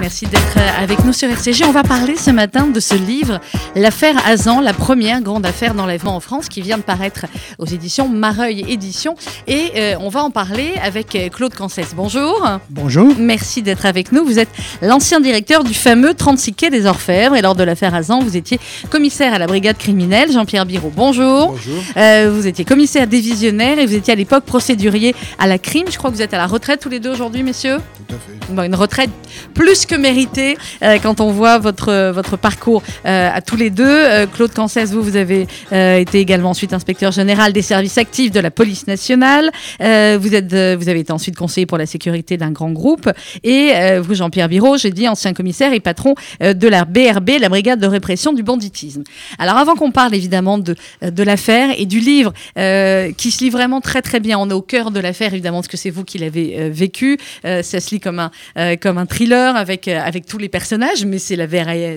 Merci d'être euh, avec nous sur RCG. On va parler ce matin de ce livre, L'affaire Azan, la première grande affaire d'enlèvement en France, qui vient de paraître aux éditions Mareuil Éditions. Et euh, on va en parler avec euh, Claude Cancès. Bonjour. Bonjour. Merci d'être avec nous. Vous êtes l'ancien directeur du fameux 36 quai des Orfèvres. Et lors de l'affaire Azan, vous étiez commissaire à la brigade criminelle. Jean-Pierre Biraud, bonjour. Bonjour. vous étiez commissaire divisionnaire et vous étiez à l'époque procédurier à la crime. Je crois que vous êtes à la retraite tous les deux aujourd'hui, messieurs. Tout à fait. Bon, une retraite plus que méritée euh, quand on voit votre, votre parcours euh, à tous les deux. Euh, Claude Cancès, vous, vous avez été également ensuite inspecteur général des services actifs de la police nationale. vous, êtes, vous avez été ensuite conseiller pour la sécurité d'un grand groupe. Et vous, Jean-Pierre Biraud, j'ai dit ancien commissaire et patron de la BRB, la brigade de répression du banditisme. Alors avant qu'on parle évidemment de, de l'affaire et du livre qui se lit vraiment très très bien, on est au cœur de l'affaire évidemment parce que c'est vous qui l'avez vécu. ça se lit comme un, comme un thriller avec, avec tous les personnages, mais c'est la,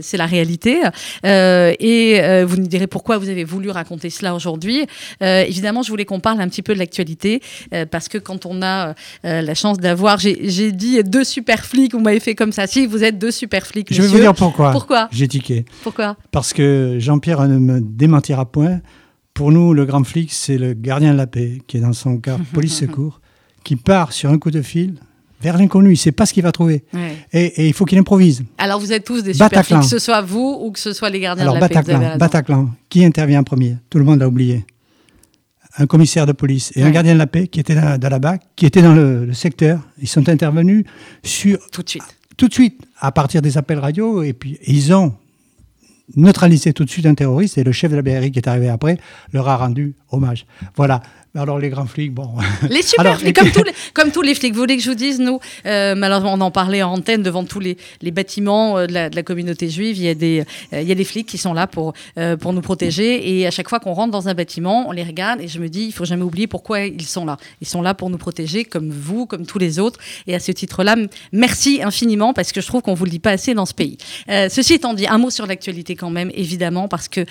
c'est la réalité. Euh, et euh, vous nous direz pourquoi vous avez voulu raconter cela aujourd'hui. Euh, évidemment, je voulais qu'on parle un petit peu de l'actualité, parce que quand on a la chance d'avoir, j'ai dit deux super flics, vous m'avez fait comme ça. Si, vous êtes deux super flics. Je vais vous dire pourquoi. Pourquoi J'ai tiqué. Pourquoi Parce que Jean-Pierre ne me démentira point. Pour nous, le grand flic, c'est le gardien de la paix qui est dans son car police-secours, qui part sur un coup de fil vers l'inconnu. Il ne sait pas ce qu'il va trouver. Et, il faut qu'il improvise. Alors vous êtes tous des super flics, que ce soit vous ou que ce soit les gardiens de la Bataclan, paix. Bataclan, qui intervient en premier? Tout le monde l'a oublié. Un commissaire de police et un gardien de la paix qui était dans, la BAC, qui était dans le, secteur. Ils sont intervenus sur... Tout de suite. Tout de suite, à partir des appels radio. Et puis ils ont neutralisé tout de suite un terroriste et le chef de la BRI qui est arrivé après leur a rendu hommage. Voilà. Alors les grands flics, bon. Les super flics, comme, tous les, comme tous les flics. Vous voulez que je vous dise, nous, euh, malheureusement, on en parlait en antenne devant tous les, les bâtiments euh, de, la, de, la, communauté juive. Il y a des, euh, il y a des flics qui sont là pour, pour nous protéger. Et à chaque fois qu'on rentre dans un bâtiment, on les regarde et je me dis, il faut jamais oublier pourquoi ils sont là. Ils sont là pour nous protéger, comme vous, comme tous les autres. Et à ce titre-là, merci infiniment parce que je trouve qu'on vous le dit pas assez dans ce pays. ceci étant dit, un mot sur l'actualité quand même, évidemment, parce que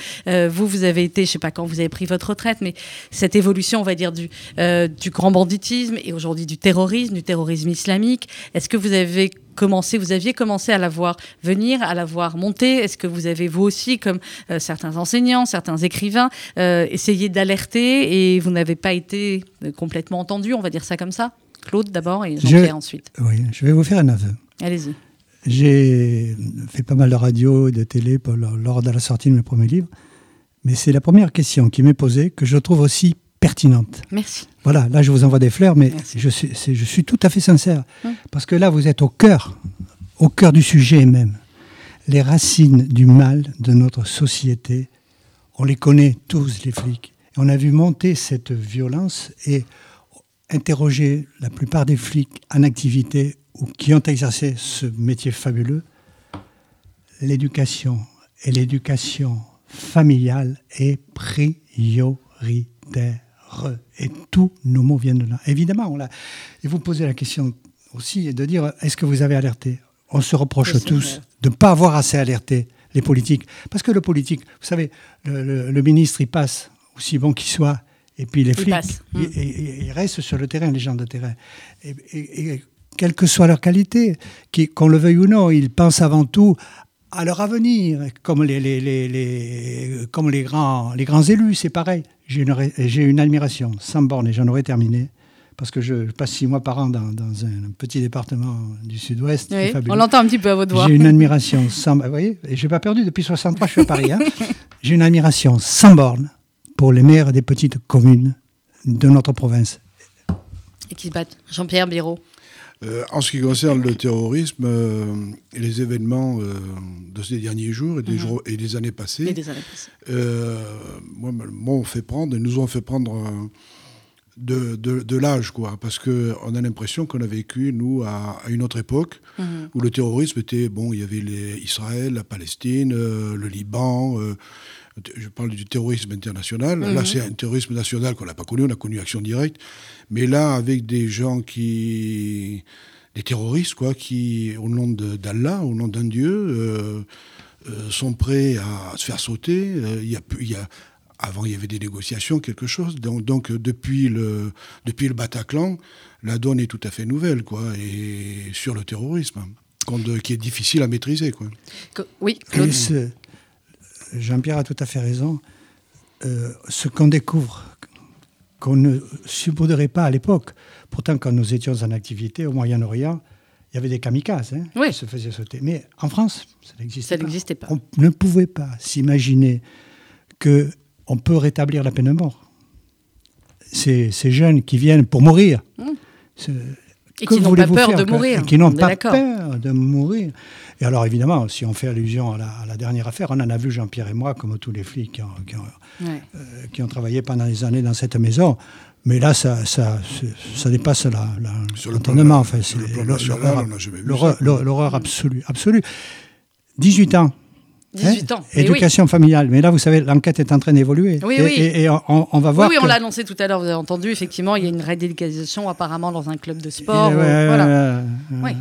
vous, vous avez été, je sais pas quand vous avez pris votre retraite, mais cette évolution, on va dire, du, euh, du grand banditisme et aujourd'hui du terrorisme, du terrorisme islamique. Est-ce que vous avez commencé, vous aviez commencé à la voir venir, à la voir monter? Est-ce que vous avez, vous aussi, comme euh, certains enseignants, certains écrivains, euh, essayé d'alerter et vous n'avez pas été complètement entendu, on va dire ça comme ça? Claude d'abord et Jean-Pierre ensuite. Oui, je vais vous faire un aveu. Allez-y. J'ai fait pas mal de radio et de télé lors de la sortie de mes premiers livres, mais c'est la première question qui m'est posée que je trouve aussi pertinente. Merci. Voilà, là je vous envoie des fleurs, mais je suis, je suis, tout à fait sincère. Hum. Parce que là, vous êtes au cœur, au cœur du sujet même. Les racines du mal de notre société, on les connaît tous, les flics. on a vu monter cette violence et interroger la plupart des flics en activité ou qui ont exercé ce métier fabuleux. L'éducation et l'éducation familiale est prioritaire et tous nos mots viennent de là. Évidemment, on et vous posez la question aussi de dire est-ce que vous avez alerté? On se reproche tous de ne pas avoir assez alerté les politiques. Parce que le politique, vous savez, le, ministre, il passe, aussi bon qu'il soit, et puis les flics, ils, restent sur le terrain, les gens de terrain. Et, quelle que soit leur qualité, qu'on le veuille ou non, ils pensent avant tout à leur avenir, comme les, les, les, comme les, grands, les grands élus, c'est pareil. J'ai une, une, admiration sans borne, et j'en aurais terminé, parce que je passe six mois par an dans, dans un petit département du sud-ouest. on l'entend un petit peu à votre voix. J'ai une admiration sans... Vous voyez, et je n'ai pas perdu depuis 63, je suis à Paris. Hein. J'ai une admiration sans borne pour les maires des petites communes de notre province. Et qui se battent. Jean-Pierre Biraud. Euh, en ce qui concerne le terrorisme euh, et les événements euh, de ces derniers jours et des, mhm. jours, et des années passées, et des années passées. moi, on fait prendre, nous ont fait prendre de, de, l'âge, quoi, parce qu'on a l'impression qu'on a vécu, nous, à, une autre époque, mhm. où le terrorisme était, bon, il y avait les, Israël, la Palestine, le Liban, je parle du terrorisme international. Là, mhm. c'est un terrorisme national qu'on n'a pas connu, on a connu Action Directe. Mais là, avec des gens qui. des terroristes, quoi, qui, au nom d'Allah, au nom d'un Dieu, euh, euh, sont prêts à se faire sauter. Euh, il y, a, y a avant, il y avait des négociations, quelque chose. Donc, donc depuis, le, depuis le Bataclan, la donne est tout à fait nouvelle, quoi, et sur le terrorisme, qui est difficile à maîtriser. Quoi. Oui, Jean-Pierre a tout à fait raison. Euh, ce qu'on découvre, qu'on ne supposerait pas à l'époque, pourtant quand nous étions en activité au Moyen-Orient, il y avait des kamikazes hein, qui se faisaient sauter. Mais en France, ça n'existait pas. On ne pouvait pas s'imaginer qu'on peut rétablir la peine de mort. Ces, ces jeunes qui viennent pour mourir, mmh. Et qui n'ont pas peur de mourir. Qui n'ont pas peur de mourir? Et alors, évidemment, si on fait allusion à la, dernière affaire, on en a vu Jean-Pierre et moi, comme tous les flics qui ont, qui ont, travaillé pendant des années dans cette maison. Mais là, ça, ça, ça dépasse l'entendement. Enfin, l'horreur absolue, absolue. 18 ans, 18 ans. Éducation familiale. Mais là, vous savez, l'enquête est en train d'évoluer. Oui, et, oui. Et, on, va voir. Oui, on l'a annoncé tout à l'heure, vous avez entendu, effectivement, il y a une radicalisation apparemment dans un club de sport. voilà. oui.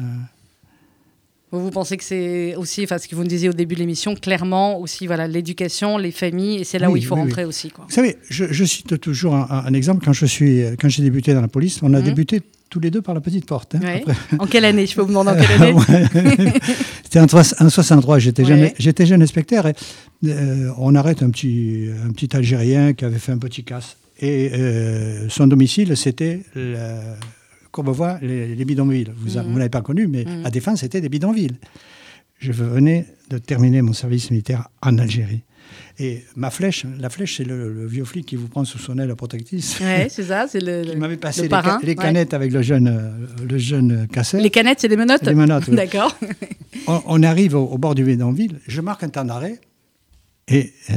Vous, vous pensez que c'est aussi, enfin, ce que vous nous disiez au début de l'émission, clairement aussi, voilà, l'éducation, les familles, et c'est là où il faut rentrer aussi. Quoi. Vous savez, je, cite toujours un, exemple. Quand je suis, quand j'ai débuté dans la police, on a mhm. débuté tous les deux par la petite porte. Hein, en quelle année Je peux vous demander en quelle année C'était en, 63, j'étais jeune, j'étais jeune inspecteur et euh, on arrête un petit, un petit Algérien qui avait fait un petit casse. Et euh, son domicile, c'était Courbevoie, les, les bidonvilles. Vous ne mhm. l'avez pas connu, mais mmh. la défense, c'était des bidonvilles. Je venais de terminer mon service militaire en Algérie. Et ma flèche, la flèche, c'est le, vieux flic qui vous prend sous son aile protectrice. Oui, c'est ça, c'est le. Il m'avait passé les, canettes avec le jeune, euh, le jeune casseur. Les canettes, c'est des menottes Les menottes, D'accord. On, arrive au, bord du bidonville, je marque un temps d'arrêt, et euh,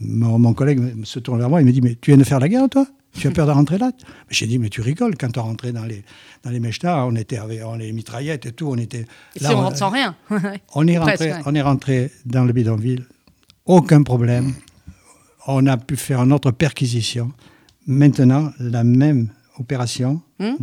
mon, collègue se tourne vers moi, il me dit Mais tu viens de faire la guerre, toi? Tu as peur de rentrer là? J'ai dit, mais tu rigoles, quand on rentrait dans les, dans les on était avec on les mitraillettes et tout, on était... Là, si on, rentre sans rien on, est rentré, on est rentré dans le bidonville, aucun problème. On a pu faire notre perquisition. Maintenant, la même opération, hmm?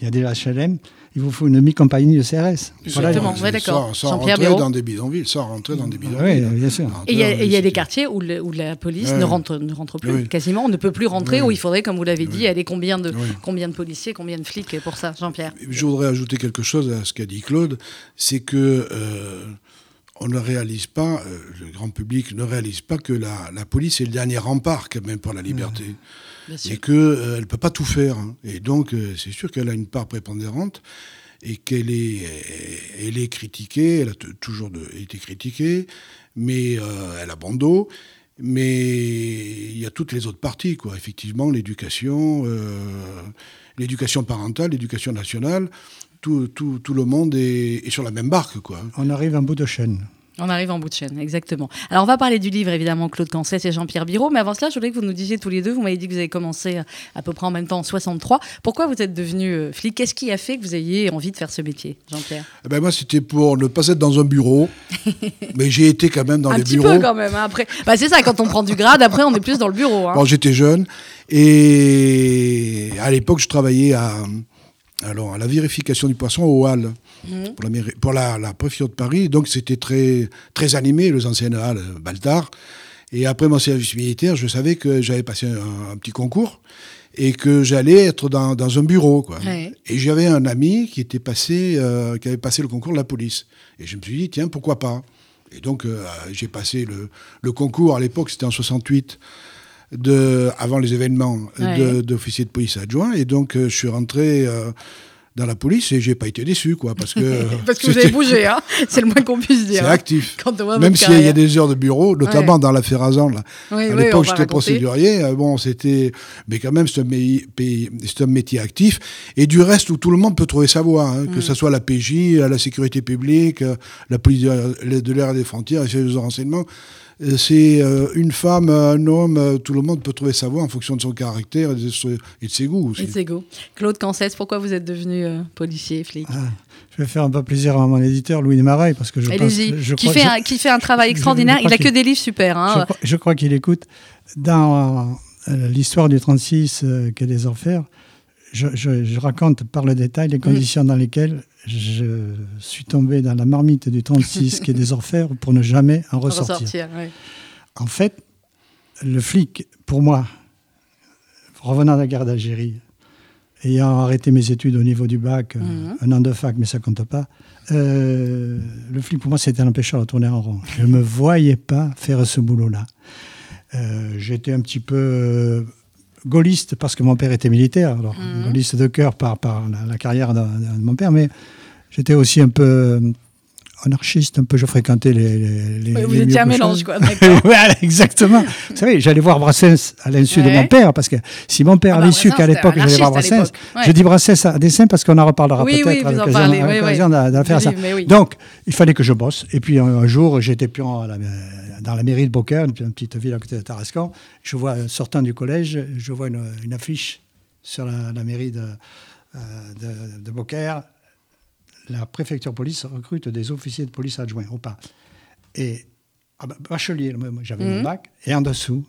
Il y a des HLM, il vous faut une demi-compagnie de CRS. Exactement, voilà. d'accord. Sans, rentrer dans des bidonvilles, sans rentrer dans des bidonvilles. Oui, bien sûr. Et il y, a des quartiers où, où la police ne, rentre, ne rentre plus, quasiment. On ne peut plus rentrer, où il faudrait, comme vous l'avez dit, aller combien de, combien de policiers, combien de flics pour ça, Jean-Pierre? Je voudrais ajouter quelque chose à ce qu'a dit Claude, c'est que... Euh, on ne réalise pas, euh, le grand public ne réalise pas que la, la police est le dernier rempart quand même pour la liberté et qu'elle euh, ne peut pas tout faire. Hein. Et donc, euh, c'est sûr qu'elle a une part prépondérante et qu'elle est, elle est critiquée, elle a toujours été critiquée, mais euh, elle a bon dos. Mais il y a toutes les autres parties, quoi. Effectivement, l'éducation, l'éducation parentale, l'éducation nationale, tout, tout, tout, le monde est, est, sur la même barque, quoi. On arrive en bout de chaîne. On arrive en bout de chaîne, exactement. Alors, on va parler du livre, évidemment, Claude Cancès et Jean-Pierre Biro. Mais avant cela, je voulais que vous nous disiez tous les deux, vous m'avez dit que vous avez commencé à peu près en même temps en 63. Pourquoi vous êtes devenu euh, flic? Qu'est-ce qui a fait que vous ayez envie de faire ce métier, Jean-Pierre? Eh ben Moi, c'était pour ne pas être dans un bureau. mais j'ai été quand même dans les bureaux. Un petit peu quand même. Hein, après, bah, c'est ça, quand on prend du grade, après, on est plus dans le bureau. Hein. j'étais jeune. Et à l'époque, je travaillais à, alors, à la vérification du poisson au Hall. Mhm. pour, la, la, préfecture de Paris. Donc c'était très, très animé, les anciennes halles Baltard. Et après mon service militaire, je savais que j'avais passé un, petit concours et que j'allais être dans, dans, un bureau. Quoi. Et j'avais un ami qui, était passé, euh, qui avait passé le concours de la police. Et je me suis dit, tiens, pourquoi pas? Et donc euh, j'ai passé le, le, concours, à l'époque c'était en 68, de, avant les événements d'officier de, police adjoint. Et donc euh, je suis rentré dans la police et j'ai pas été déçu, quoi, parce que parce que vous avez bougé, hein c'est le moins qu'on puisse dire. C'est hein. actif. Même s'il y, a des heures de bureau, notamment dans l'affaire Azan, là. à l'époque, j'étais procédurier. Euh, bon, c'était, mais quand même, c'est un, un, métier actif. Et du reste, où tout le monde peut trouver sa voie, hein, que ce mm. soit la PJ, la sécurité publique, la police de l'air et des frontières, les services de renseignement. Euh, c'est euh, une femme, un homme, euh, tout le monde peut trouver sa voie en fonction de son caractère et de, ses goûts aussi. Et de ses goûts. Claude Cancès, pourquoi vous êtes devenu policier, flic? Ah, Je vais faire un peu plaisir à mon éditeur, Louis Desmarais, parce que je pense... Je qui, fait un, qui fait un travail extraordinaire. il a que des livres super. Hein. Je crois, qu'il écoute. Dans l'histoire du 36, qu'est des enfers, je, raconte par le détail les conditions dans lesquelles je suis tombé dans la marmite du 36 qui est des orfèvres pour ne jamais en ressortir. En fait, le flic, pour moi, revenant de la guerre d'Algérie, ayant arrêté mes études au niveau du bac, euh, Mhm. un an de fac, mais ça compte pas, euh, le flic, pour moi, c'était un empêcheur de tourner en rond. Je ne me voyais pas faire ce boulot-là. Euh, J'étais un petit peu gaulliste parce que mon père était militaire, alors Mhm. gaulliste de cœur par, par la, la carrière de, de mon père, mais j'étais aussi un peu euh, anarchiste, un peu, je fréquentais les. les, les- Ouais, vous les étiez un mélange, quoi. Voilà, exactement. Vous savez, j'allais voir Brassens à l'insu de Ouais. mon père, parce que si mon père Ah bah, avait su Brassens, qu'à l'époque j'allais voir Brassens. Ouais. je dis Brassens à dessein parce qu'on en reparlera Oui, oui, peut-être à en l'occasion oui, faire ça. Donc, il fallait que je bosse. Et puis un, un jour, j'étais pion à la- dans la mairie de Beaucaire, une, une petite ville à côté de Tarascon. Je vois, euh, sortant du collège, je vois une, une affiche sur la, la mairie de, euh, de, de Beaucaire. La préfecture police recrute des officiers de police adjoints, au pas. Et ah bah, bachelier, j'avais mon bac, et en dessous,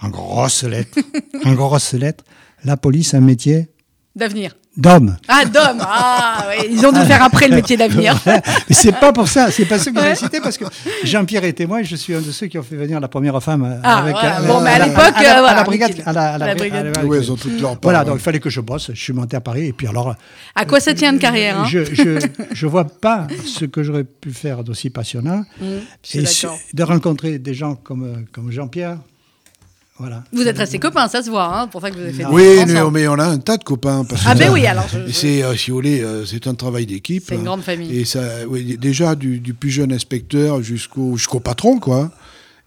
en grosses lettres, en grosses lettres, la police, un métier D'avenir. D'homme. Ah, d'homme Ah, ouais, ils ont dû faire après le métier d'avenir. Mais c'est pas pour ça, c'est pas ça que j'ai cité parce que Jean-Pierre est témoin, je suis un de ceux qui ont fait venir la première femme euh, Ah, avec voilà. euh, Bon, mais à la- l'époque, euh, à voilà, la brigade, nickel. à la, à la La bri- brigade. à la- Oui, ils ont toutes leurs parts. Voilà, donc il fallait que je bosse. Je suis monté à Paris et puis alors. À quoi ça tient une carrière hein? Je, je, je vois pas ce que j'aurais pu faire d'aussi passionnant. Mmh, et de rencontrer des gens comme, comme Jean-Pierre. Voilà. Vous êtes restés copains, ça se voit. Hein, pour ça que vous avez fait des Oui, choses mais, mais on a un tas de copains. Parce que Ah, ben ça- oui, alors. je- C'est, euh, si vous voulez, euh, c'est un travail d'équipe. C'est une grande famille. Et ça, oui, déjà du, du plus jeune inspecteur jusqu'au jusqu'au patron, quoi.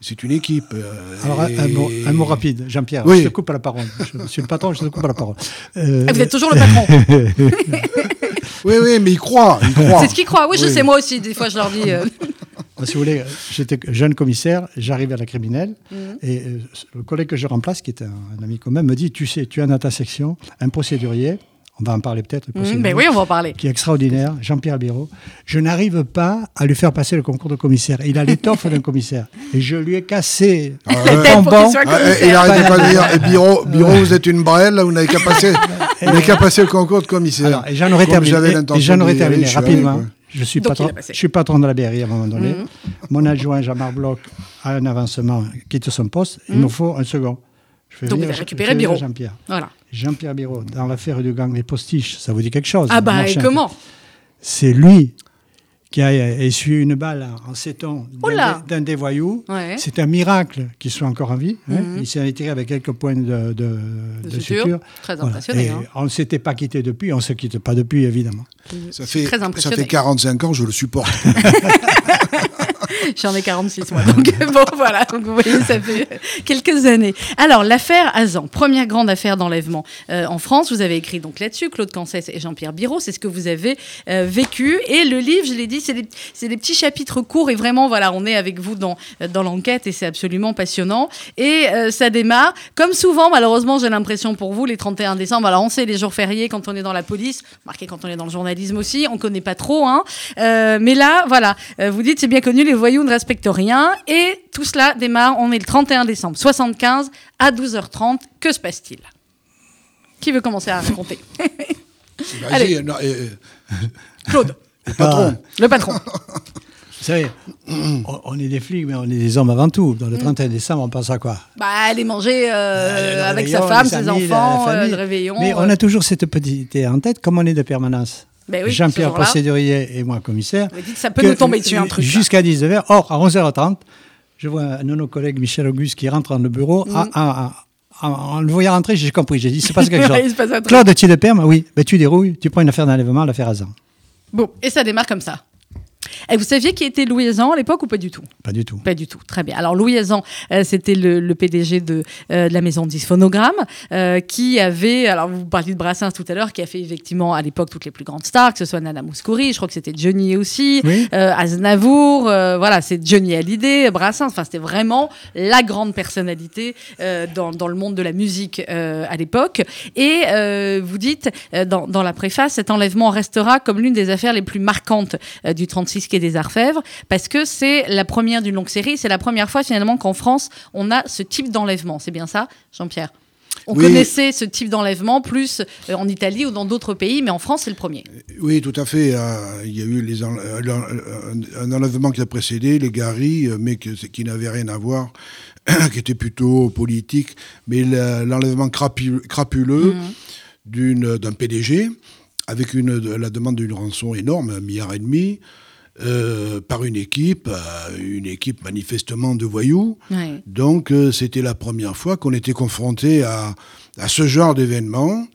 C'est une équipe. euh, Alors, un, et- un mot, un mot rapide, Jean-Pierre. Oui. Je te coupe la parole. Je suis le patron, je te coupe la parole. Euh, Ah, Vous êtes toujours le patron. Oui, oui, mais il croit, il croit. C'est ce qu'ils croient. Oui, je sais, moi aussi. Des fois, je leur dis. Euh, Si vous voulez, j'étais jeune commissaire, j'arrive à la criminelle, Mhm. et euh, le collègue que je remplace, qui est un, un ami commun, me dit Tu sais, tu as dans ta section un procédurier, on va en parler peut-être, procédurier, ben oui, on va en parler. qui est extraordinaire, Jean-Pierre Biro. Je n'arrive pas à lui faire passer le concours de commissaire. Il a l'étoffe d'un commissaire. Et je lui ai cassé Ah les ouais. Ah, commissaire. il arrêtait pas de dire eh, Biro, Biro, vous êtes une brêle, là, vous n'avez qu'à passer, vous n'avez qu'à passer le concours de commissaire. Alors, et j'en aurais terminé, et- et terminé allé, rapidement. Je suis, Donc, patron, je suis de la BRI à un moment donné. Mhm. Mon adjoint, Jean-Marc Bloch, a un avancement, quitte son poste. Il Mhm. me faut un second. Je fais Donc, venir- récupéré Biro. Jean-Pierre. Voilà. Jean-Pierre Biro, dans l'affaire du gang des postiches, ça vous dit quelque chose Ah, bah, et comment? C'est lui qui a essuyé une balle en séton d'un des, d'un des voyous. Ouais. C'est un miracle qu'il soit encore en vie. hein. Mhm. Il s'est retiré avec quelques points de, de, De de suture. suture. Très Voilà. hein. On ne s'était pas quitté depuis, on ne se quitte pas depuis, évidemment. Ça fait, Très ça fait 45 ans, je le supporte. J'en ai 46 moi. Donc bon voilà, donc vous voyez, ça fait quelques années. Alors l'affaire Azan, première grande affaire d'enlèvement euh, en France. Vous avez écrit donc là-dessus, Claude Cancès et Jean-Pierre Biro, c'est ce que vous avez euh, vécu. Et le livre, je l'ai dit, c'est des, des petits chapitres courts et vraiment voilà, on est avec vous dans dans l'enquête et c'est absolument passionnant. Et euh, ça démarre comme souvent, malheureusement, j'ai l'impression pour vous les 31 décembre. Alors on sait les jours fériés quand on est dans la police, marqué quand on est dans le journalisme aussi, on connaît pas trop. Hein. Euh, mais là, voilà, euh, vous dites c'est bien connu, les voyous ne respectent rien. Et tout cela démarre, on est le 31 décembre 75 à 12h30. Que se passe-t-il? Qui veut commencer à raconter? Allez. Non, euh, Claude, le patron. le patron. Vous savez, on, est des flics, mais on est des hommes avant tout. Dans le 31 décembre, on pense à quoi? Bah, aller manger euh, Le avec réveillon, sa femme, ses amis, la- la enfants, euh, le réveillon. Mais on a toujours cette petite idée en tête, comme on est de permanence. Ben oui, Jean-Pierre procédurier et moi commissaire. ça peut que nous tomber dessus un truc. Jusqu'à 19h. Or, à 11h30, je vois un de nos collègues, Michel Auguste, qui rentre dans le bureau. Ah, en, le voyant rentrer, j'ai compris. J'ai dit, c'est pas quelque chose. Ouais. Claude, tu es de perme Oui. Ben, tu dérouilles, tu prends une affaire d'enlèvement, l'affaire Azan. Bon, et ça démarre comme ça. Et vous saviez qui était Louis Aizan à l'époque ou pas du tout? Pas du tout. Pas du tout, très bien. Alors Louis Aizan, euh, c'était le, PDG euh, de, la maison disphonogramme euh, qui avait, alors vous parliez de Brassens tout à l'heure, qui a fait effectivement à l'époque toutes les plus grandes stars, que ce soit Nana Mouskouri, je crois que c'était Johnny aussi. Aznavour, voilà, c'est Johnny Hallyday, Brassens, enfin c'était vraiment la grande personnalité dans, le monde de la musique à l'époque. Et vous dites dans, dans, la préface, cet enlèvement restera comme l'une des affaires les plus marquantes du 30 56 Quai des Arfèvres, parce que c'est la première d'une longue série, c'est la première fois finalement qu'en France, on a ce type d'enlèvement. C'est bien ça, Jean-Pierre? On connaissait ce type d'enlèvement plus euh, en Italie ou dans d'autres pays, mais en France, c'est le premier. Euh, oui, tout à fait. Euh, il y a eu les un enlèvement qui a précédé, les Gary, mais qui n'avait rien à voir, qui était plutôt politique, mais l'enlèvement crapuleux mhm. d'un PDG avec la demande d'une rançon énorme, un milliard et demi euh, par une équipe, euh, une équipe manifestement de voyous. Donc euh, c'était la première fois qu'on était confronté à, à, ce genre d'événement.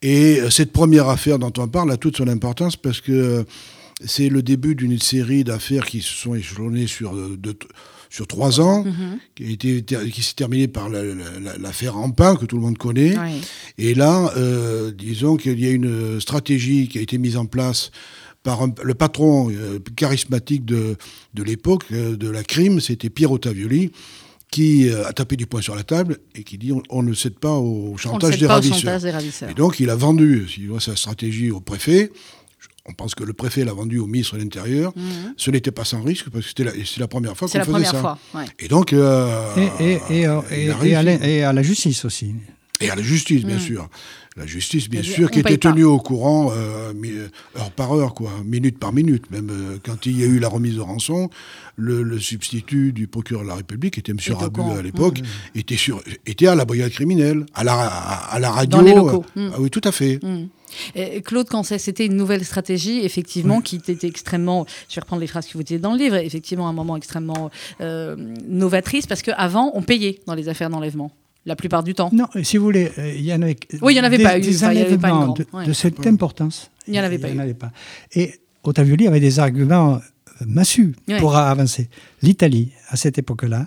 Et cette première affaire dont on parle a toute son importance parce que c'est le début d'une série d'affaires qui se sont échelonnées sur, sur trois ans, mhm. qui, a été, qui s'est terminée par l'affaire Ampin, que tout le monde connaît. Et là, disons qu'il y a une stratégie qui a été mise en place par le patron euh, charismatique de, de l'époque, euh, de la crime, c'était Pierre Ottavioli, qui euh, a tapé du poing sur la table et qui dit on, ne cède pas au chantage, des, ravisseurs. Et donc il a vendu sa stratégie au préfet. On pense que le préfet l'a vendu au ministre de l'Intérieur. Mhm. Ce n'était pas sans risque parce que c'était la, la, première fois qu'on faisait ça. Fois, Et donc. et, et, et, à la justice aussi. Et à la justice, bien mm. sûr. La justice, bien sûr, qui était tenue au courant euh, heure par heure, quoi, minute par minute. Même euh, quand il y a eu la remise de rançon, le, substitut du procureur de la République, était M. Rabu à l'époque, mm. était, était à la brigade criminelle, à la, à, la radio. Dans les locaux. Mm. Ah oui, tout à fait. Claude Cancet, c'était une nouvelle stratégie, effectivement, qui était extrêmement, je vais reprendre les phrases que vous disiez dans le livre, effectivement un moment extrêmement euh, novatrice, parce qu'avant, on payait dans les affaires d'enlèvement la plupart du temps. Non, si vous voulez, euh, il y en avait. Oui, il n'y en avait pas eu. Des enlèvements de, cette importance. Il n'y en avait pas. Il pas. Et Ottavioli avait des arguments euh, massus pour avancer. L'Italie, à cette époque-là,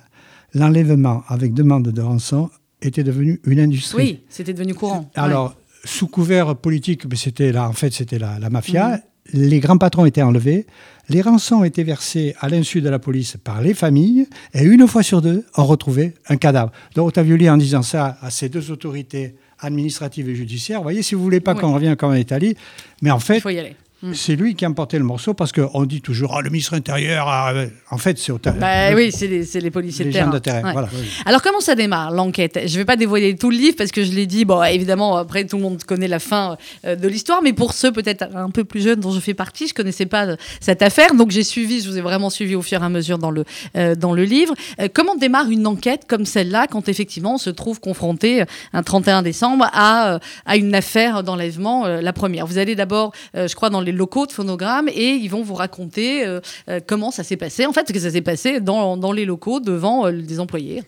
l'enlèvement avec demande de rançon était devenu une industrie. Oui, c'était devenu courant. Alors, sous couvert politique, mais c'était là, en fait, c'était la, la, mafia. Mhm les grands patrons étaient enlevés, les rançons étaient versées à l'insu de la police par les familles, et une fois sur deux, on retrouvait un cadavre. Donc Ottavioli, en disant ça à ces deux autorités administratives et judiciaires, vous voyez, si vous voulez pas qu'on revienne comme en Italie, mais en fait, Mm. C'est lui qui a emporté le morceau parce qu'on dit toujours oh, le ministre intérieur. En fait, c'est au bah, Oui, c'est les, policiers de terrain. Alors, comment ça démarre l'enquête? Je ne vais pas dévoiler tout le livre parce que je l'ai dit. Bon, évidemment, après, tout le monde connaît la fin euh, de l'histoire, mais pour ceux peut-être un peu plus jeunes dont je fais partie, je ne connaissais pas euh, cette affaire. Donc, j'ai suivi, je vous ai vraiment suivi au fur et à mesure dans le, euh, dans le livre. comment démarre une enquête comme celle-là quand effectivement on se trouve confronté un 31 décembre à, à une affaire d'enlèvement, la première? Vous allez d'abord, je crois, dans locaux de phonogramme et ils vont vous raconter euh, euh, comment ça s'est passé. En fait, ce que ça s'est passé dans, dans, les locaux devant euh, des employés.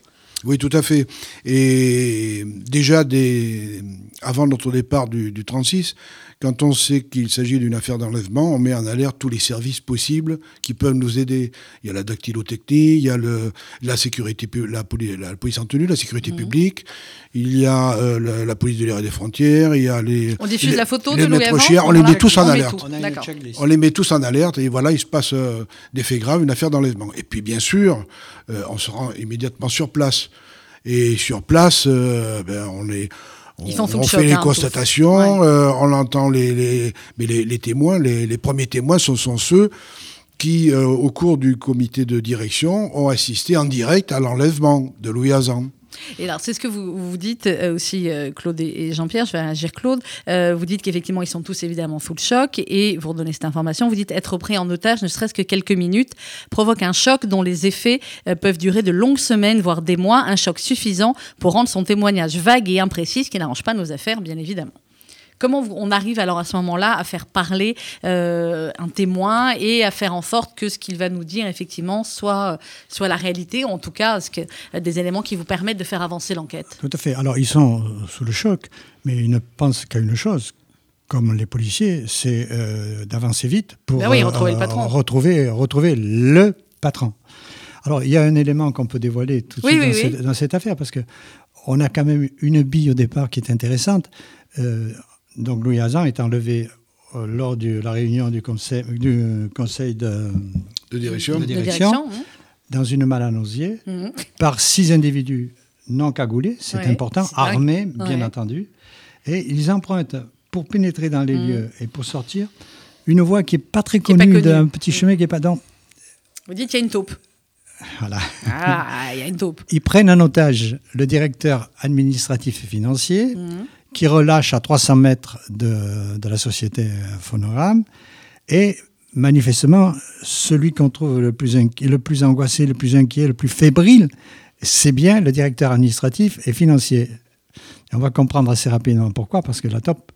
Oui, tout à fait. Et déjà, des... avant notre départ du, du 36, quand on sait qu'il s'agit d'une affaire d'enlèvement, on met en alerte tous les services possibles qui peuvent nous aider. Il y a la dactylotechnie, il y a le, la sécurité, la, la police en tenue, la sécurité mmh. publique, il y a euh, la, police de l'air et des frontières, il y a les. On diffuse la photo les de Louis On les met tous en alerte. On, les met tous en alerte et voilà, il se passe euh, des faits graves, une affaire d'enlèvement. Et puis bien sûr, euh, on se rend immédiatement sur place. Et sur place, ben, on est on, fait les hein, constatations, euh, on entend les, les, mais les, témoins. Les, premiers témoins sont, sont ceux qui, euh, au cours du comité de direction, ont assisté en direct à l'enlèvement de Louis Hazan. Et alors, c'est ce que vous, dites euh, aussi, euh, Claude et Jean-Pierre, je vais réagir Claude. Euh, vous dites qu'effectivement, ils sont tous évidemment sous le choc et vous redonnez cette information. Vous dites être pris en otage, ne serait-ce que quelques minutes, provoque un choc dont les effets peuvent durer de longues semaines, voire des mois. Un choc suffisant pour rendre son témoignage vague et imprécis, ce qui n'arrange pas nos affaires, bien évidemment. Comment on arrive alors à ce moment-là à faire parler euh, un témoin et à faire en sorte que ce qu'il va nous dire effectivement soit, soit la réalité, ou en tout cas ce que, des éléments qui vous permettent de faire avancer l'enquête Tout à fait. Alors ils sont euh, sous le choc, mais ils ne pensent qu'à une chose, comme les policiers, c'est euh, d'avancer vite pour ben retrouver, le patron. retrouver, retrouver le patron. Alors, il y a un élément qu'on peut dévoiler tout de suite dans, Cette, affaire, parce que on a quand même une bille au départ qui est intéressante donc Louis Hazan est enlevé euh, lors de la réunion du conseil, du conseil de, direction, hein. dans une malle à mhm. par six individus non cagoulés, c'est important, armés, bien entendu. Et ils empruntent, pour pénétrer dans les mhm. lieux et pour sortir, une voie qui n'est pas très connue, d'un petit mhm. chemin qui n'est pas dans. Vous dites qu'il y a une taupe. Voilà. Ah, il y a une taupe. Ils prennent en otage le directeur administratif et financier, qui relâche à 300 mètres de, la société Phonogramme. Et manifestement, celui qu'on trouve le plus, angoissé, le plus inquiet, le plus fébrile, c'est bien le directeur administratif et financier. On va comprendre assez rapidement pourquoi, parce que la top,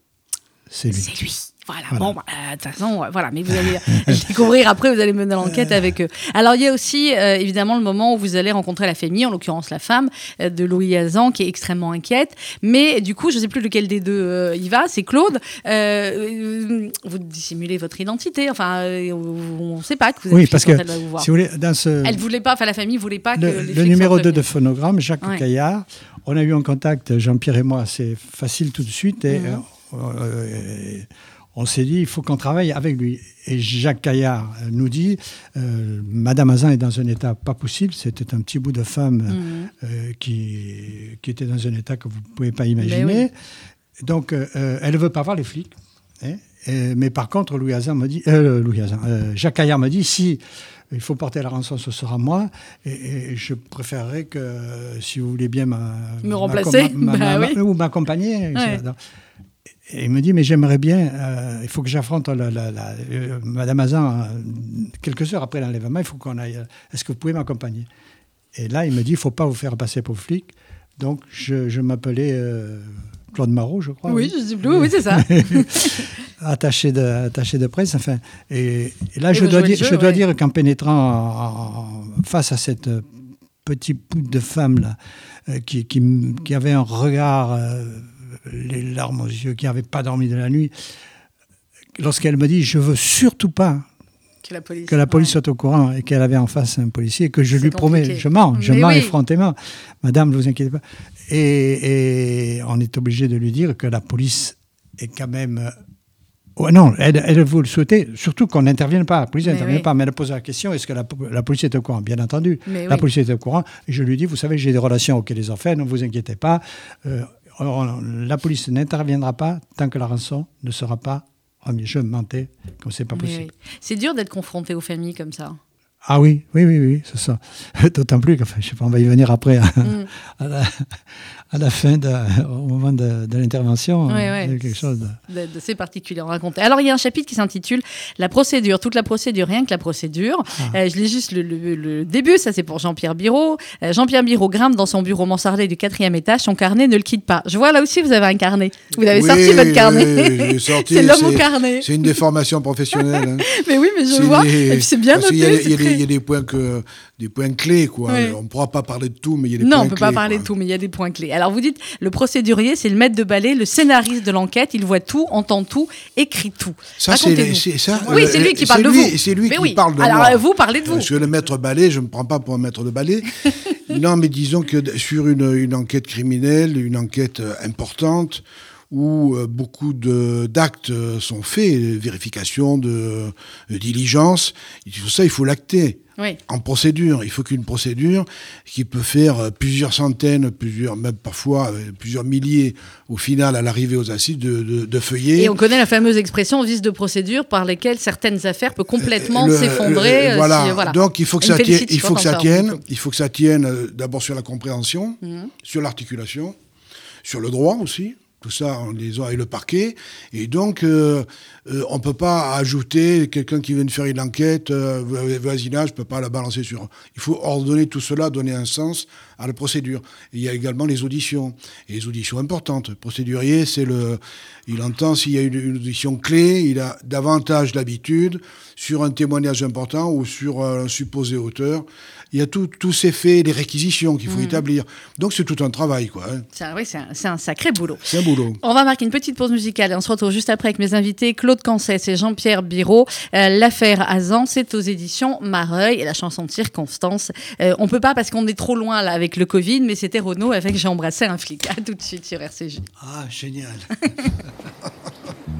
c'est lui. C'est lui. Voilà. Bon, bah, de toute façon, voilà. Mais vous allez découvrir après, vous allez mener l'enquête avec eux. Alors, il y a aussi, euh, évidemment, le moment où vous allez rencontrer la famille, en l'occurrence la femme euh, de Louis Hazan, qui est extrêmement inquiète. Mais du coup, je ne sais plus lequel des deux euh, il va, c'est Claude. vous dissimulez votre identité. Enfin, on ne sait pas que vous êtes Oui, parce que, vous voir. si vous voulez, dans ce... Elle voulait pas, enfin, la famille voulait pas que. Le, le numéro 2 de phonogramme, Jacques Caillard, on a eu en contact, Jean-Pierre et moi, c'est facile tout de suite. Et, mhm on s'est dit, il faut qu'on travaille avec lui. Et Jacques Caillard nous dit, euh, Madame Azin est dans un état pas possible. C'était un petit bout de femme mhm. euh, qui, qui, était dans un état que vous ne pouvez pas imaginer. Donc, euh, elle ne veut pas voir les flics. Hein. mais par contre, Louis me dit, Louis Jacques Caillard me dit, si il faut porter la rançon, ce sera moi. Et, je préférerais que, si vous voulez bien, me remplacer bah ou m'accompagner. Et il me dit, mais j'aimerais bien, euh, il faut que j'affronte la, euh, Madame Azan euh, quelques heures après l'enlèvement, il faut qu'on aille. Est-ce que vous pouvez m'accompagner? Et là, il me dit, il ne faut pas vous faire passer pour flic. Donc, je, m'appelais Claude Marot, je crois. Oui, je sais plus, oui, c'est ça. attaché, de, attaché de presse, enfin. Et, là, je dois, dire, je dois dire qu'en pénétrant face à cette petite poudre de femme là, qui, qui, avait un regard les larmes aux yeux, qui n'avait pas dormi de la nuit, lorsqu'elle me dit Je veux surtout pas que la police, soit au courant et qu'elle avait en face un policier, que je lui promets, je mens, je mens effrontément. Madame, ne vous inquiétez pas. Et, on est obligé de lui dire que la police est quand même. Oh, non, elle, elle, vous le souhaitez, surtout qu'on n'intervienne pas. La police n'intervient pas, mais elle pose la question est-ce que la, police est au courant? Bien entendu, la police est au courant. Et je lui dis vous savez, j'ai des relations auxquelles ont fait, ne vous inquiétez pas. Euh, la police n'interviendra pas tant que la rançon ne sera pas remise. Je mentais, comme c'est pas possible. C'est dur d'être confronté aux familles comme ça. Ah oui, oui, oui, oui, c'est ça. D'autant plus, enfin, je sais pas, on va y venir après, hein. mm. à, la, fin, de, au moment de, de l'intervention, oui, oui. quelque chose de... de particulier à raconter. Alors, il y a un chapitre qui s'intitule La procédure, toute la procédure, rien que la procédure. Ah. Euh, je lis juste le, le, début, ça c'est pour Jean-Pierre Biro. Euh, Jean-Pierre Biro grimpe dans son bureau mansardé du quatrième étage, son carnet ne le quitte pas. Je vois là aussi, vous avez un carnet. Vous avez sorti votre carnet. c'est l'homme au carnet. C'est une déformation professionnelle. Hein. mais oui, mais je vois. Et puis c'est bien noté il y a des points, que, des points clés. Quoi. On ne pourra pas parler de tout, mais il y a des non, points clés. Non, on ne peut pas parler de tout, mais il y a des points clés. Alors vous dites, le procédurier, c'est le maître de balai, le scénariste de l'enquête. Il voit tout, entend tout, écrit tout. Ça, c'est ça. Oui, c'est lui qui parle de vous. C'est lui qui parle de Alors, moi. Alors vous parlez de vous. Parce que le maître balai, je ne me prends pas pour un maître de balai. non, mais disons que sur une, une enquête criminelle, une enquête euh, importante, où euh, beaucoup d'actes sont faits, vérification de, de diligence, tout ça, il faut l'acter en procédure. Il faut qu'une procédure qui peut faire euh, plusieurs centaines, plusieurs, même parfois euh, plusieurs milliers au final à l'arrivée aux assises de, de, feuillets. Et on connaît la fameuse expression vice de procédure par lesquelles certaines affaires peuvent complètement s'effondrer. Euh, voilà. Donc il faut que ça tienne, il faut que ça tienne, il faut que ça tienne d'abord sur la compréhension, mhm. sur l'articulation, sur le droit aussi tout ça en liaison avec le parquet. Et donc, euh, euh, on ne peut pas ajouter quelqu'un qui vient de faire une enquête, euh, voisinage, ne peut pas la balancer sur. Il faut ordonner tout cela, donner un sens à la procédure. il y a également les auditions, et les auditions importantes. Le procédurier, c'est le, il entend s'il y a une, audition clé, il a davantage l'habitude sur un témoignage important ou sur un supposé auteur il y a tous ces faits, les réquisitions qu'il faut mm. établir. Donc c'est tout un travail, quoi. Hein. oui, c'est un, sacré boulot. C'est un boulot. On va marquer une petite pause musicale et on se retrouve juste après avec mes invités Claude Cancès et Jean-Pierre Biro. Euh, l'affaire Azan, c'est aux éditions Mareuil et la chanson de circonstance. Euh, on peut pas parce qu'on est trop loin là avec le Covid, mais c'était Renaud avec J'ai embrassé un flic. À tout de suite sur RCJ. Ah, génial.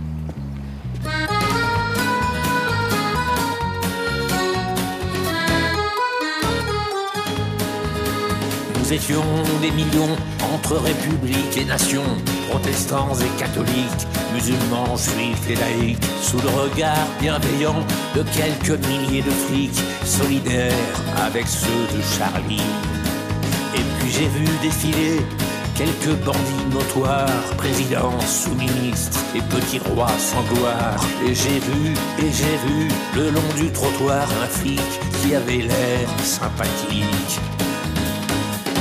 Nous étions des millions entre républiques et nations, protestants et catholiques, musulmans, juifs et laïcs, sous le regard bienveillant de quelques milliers de flics, solidaires avec ceux de Charlie. Et puis j'ai vu défiler quelques bandits notoires, présidents, sous-ministres et petits rois sans gloire. Et j'ai vu, et j'ai vu, le long du trottoir, un flic qui avait l'air sympathique.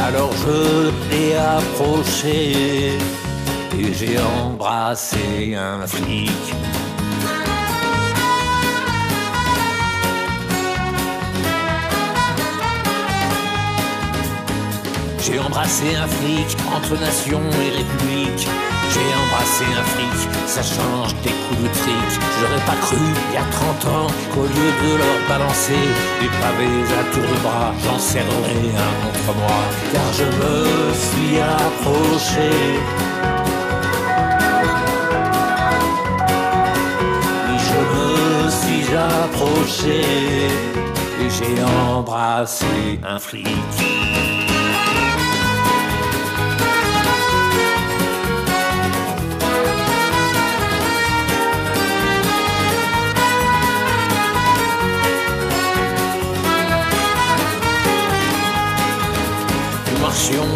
Alors je l'ai approché et j'ai embrassé un flic. J'ai embrassé un flic entre nation et république. J'ai embrassé un flic, ça change des coups de fric. J'aurais pas cru il y a 30 ans qu'au lieu de leur balancer des pavés à tour de bras, j'en serrerais un contre moi. Car je me suis approché. Oui, je me suis approché et j'ai embrassé un flic.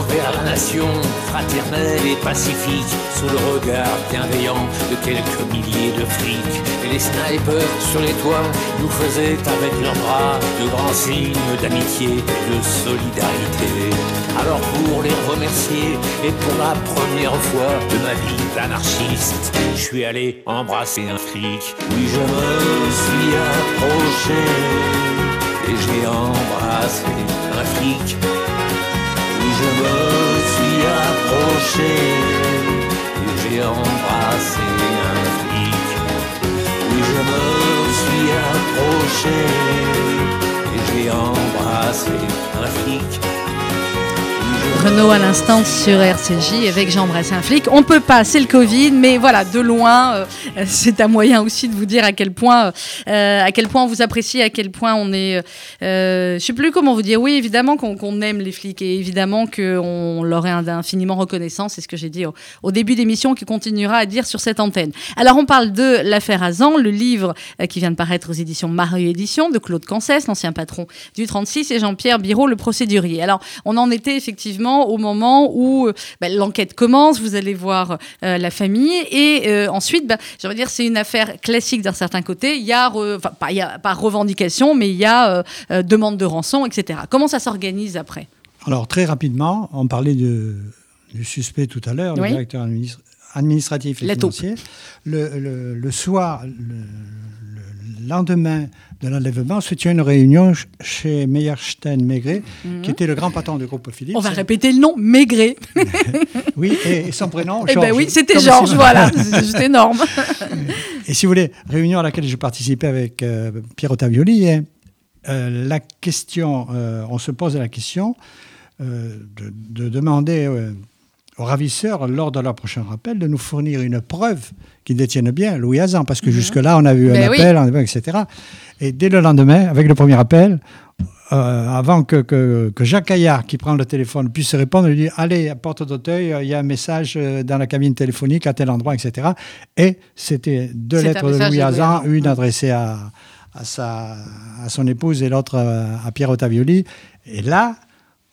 Vers la nation fraternelle et pacifique sous le regard bienveillant de quelques milliers de flics. Et les snipers sur les toits nous faisaient avec leurs bras de grands signes d'amitié et de solidarité. Alors pour les remercier et pour la première fois de ma vie d'anarchiste, je suis allé embrasser un flic. Oui, je me suis approché et j'ai embrassé un flic. Je me suis approché et j'ai embrassé un flic. Oui, je me suis approché et j'ai embrassé un flic. Renault à l'instant sur RCJ avec J'embrasse un flic. On peut pas, c'est le Covid, mais voilà, de loin, euh, c'est un moyen aussi de vous dire à quel point, euh, à quel point on vous apprécie, à quel point on est, euh, je sais plus comment vous dire. Oui, évidemment qu'on aime les flics et évidemment qu'on leur est infiniment reconnaissant. C'est ce que j'ai dit au, début d'émission, qui continuera à dire sur cette antenne. Alors, on parle de l'affaire Azan, le livre euh, qui vient de paraître aux éditions Marie Éditions de Claude Cancès, l'ancien patron du 36, et Jean-Pierre Biraud, le procédurier. Alors, on en était effectivement au moment où euh, bah, l'enquête commence, vous allez voir euh, la famille, et euh, ensuite, bah, veux dire, c'est une affaire classique d'un certain côté. Il y a, enfin, pas, il y a pas revendication, mais il y a euh, demande de rançon, etc. Comment ça s'organise après? Alors, très rapidement, on parlait de- du suspect tout à l'heure, Oui. le directeur administ- administratif et La financier. Le, le- le soir, le, le lendemain de l'enlèvement, se tient une réunion ch- chez Meyerstein Maigret, qui était le grand patron du groupe Philips. Mhm. On va répéter le nom, Maigret. Oui, et, et son prénom, Eh ben Georges. oui, c'était Georges, voilà, c'est énorme. Et si vous voulez, réunion à laquelle je participais avec euh, Piero Tavioli, et, euh, la question, euh, on se pose la question euh, de, de demander aux ravisseurs, lors de leur prochain rappel, de nous fournir une preuve qu'ils détiennent bien Louis Hazan, parce que jusque-là, on a eu un Ben oui. appel, etc. Et dès le lendemain, avec le premier appel, euh, avant que, que- que Jacques Caillard, qui prend le téléphone, puisse répondre, il dit Allez, à Porte d'Auteuil, euh, il y a un message euh, dans la cabine téléphonique à tel endroit, etc. Et c'était deux lettres de Louis Hazan, une adressée à, à, sa, à son épouse et l'autre à Pierre Ottavioli. Et là,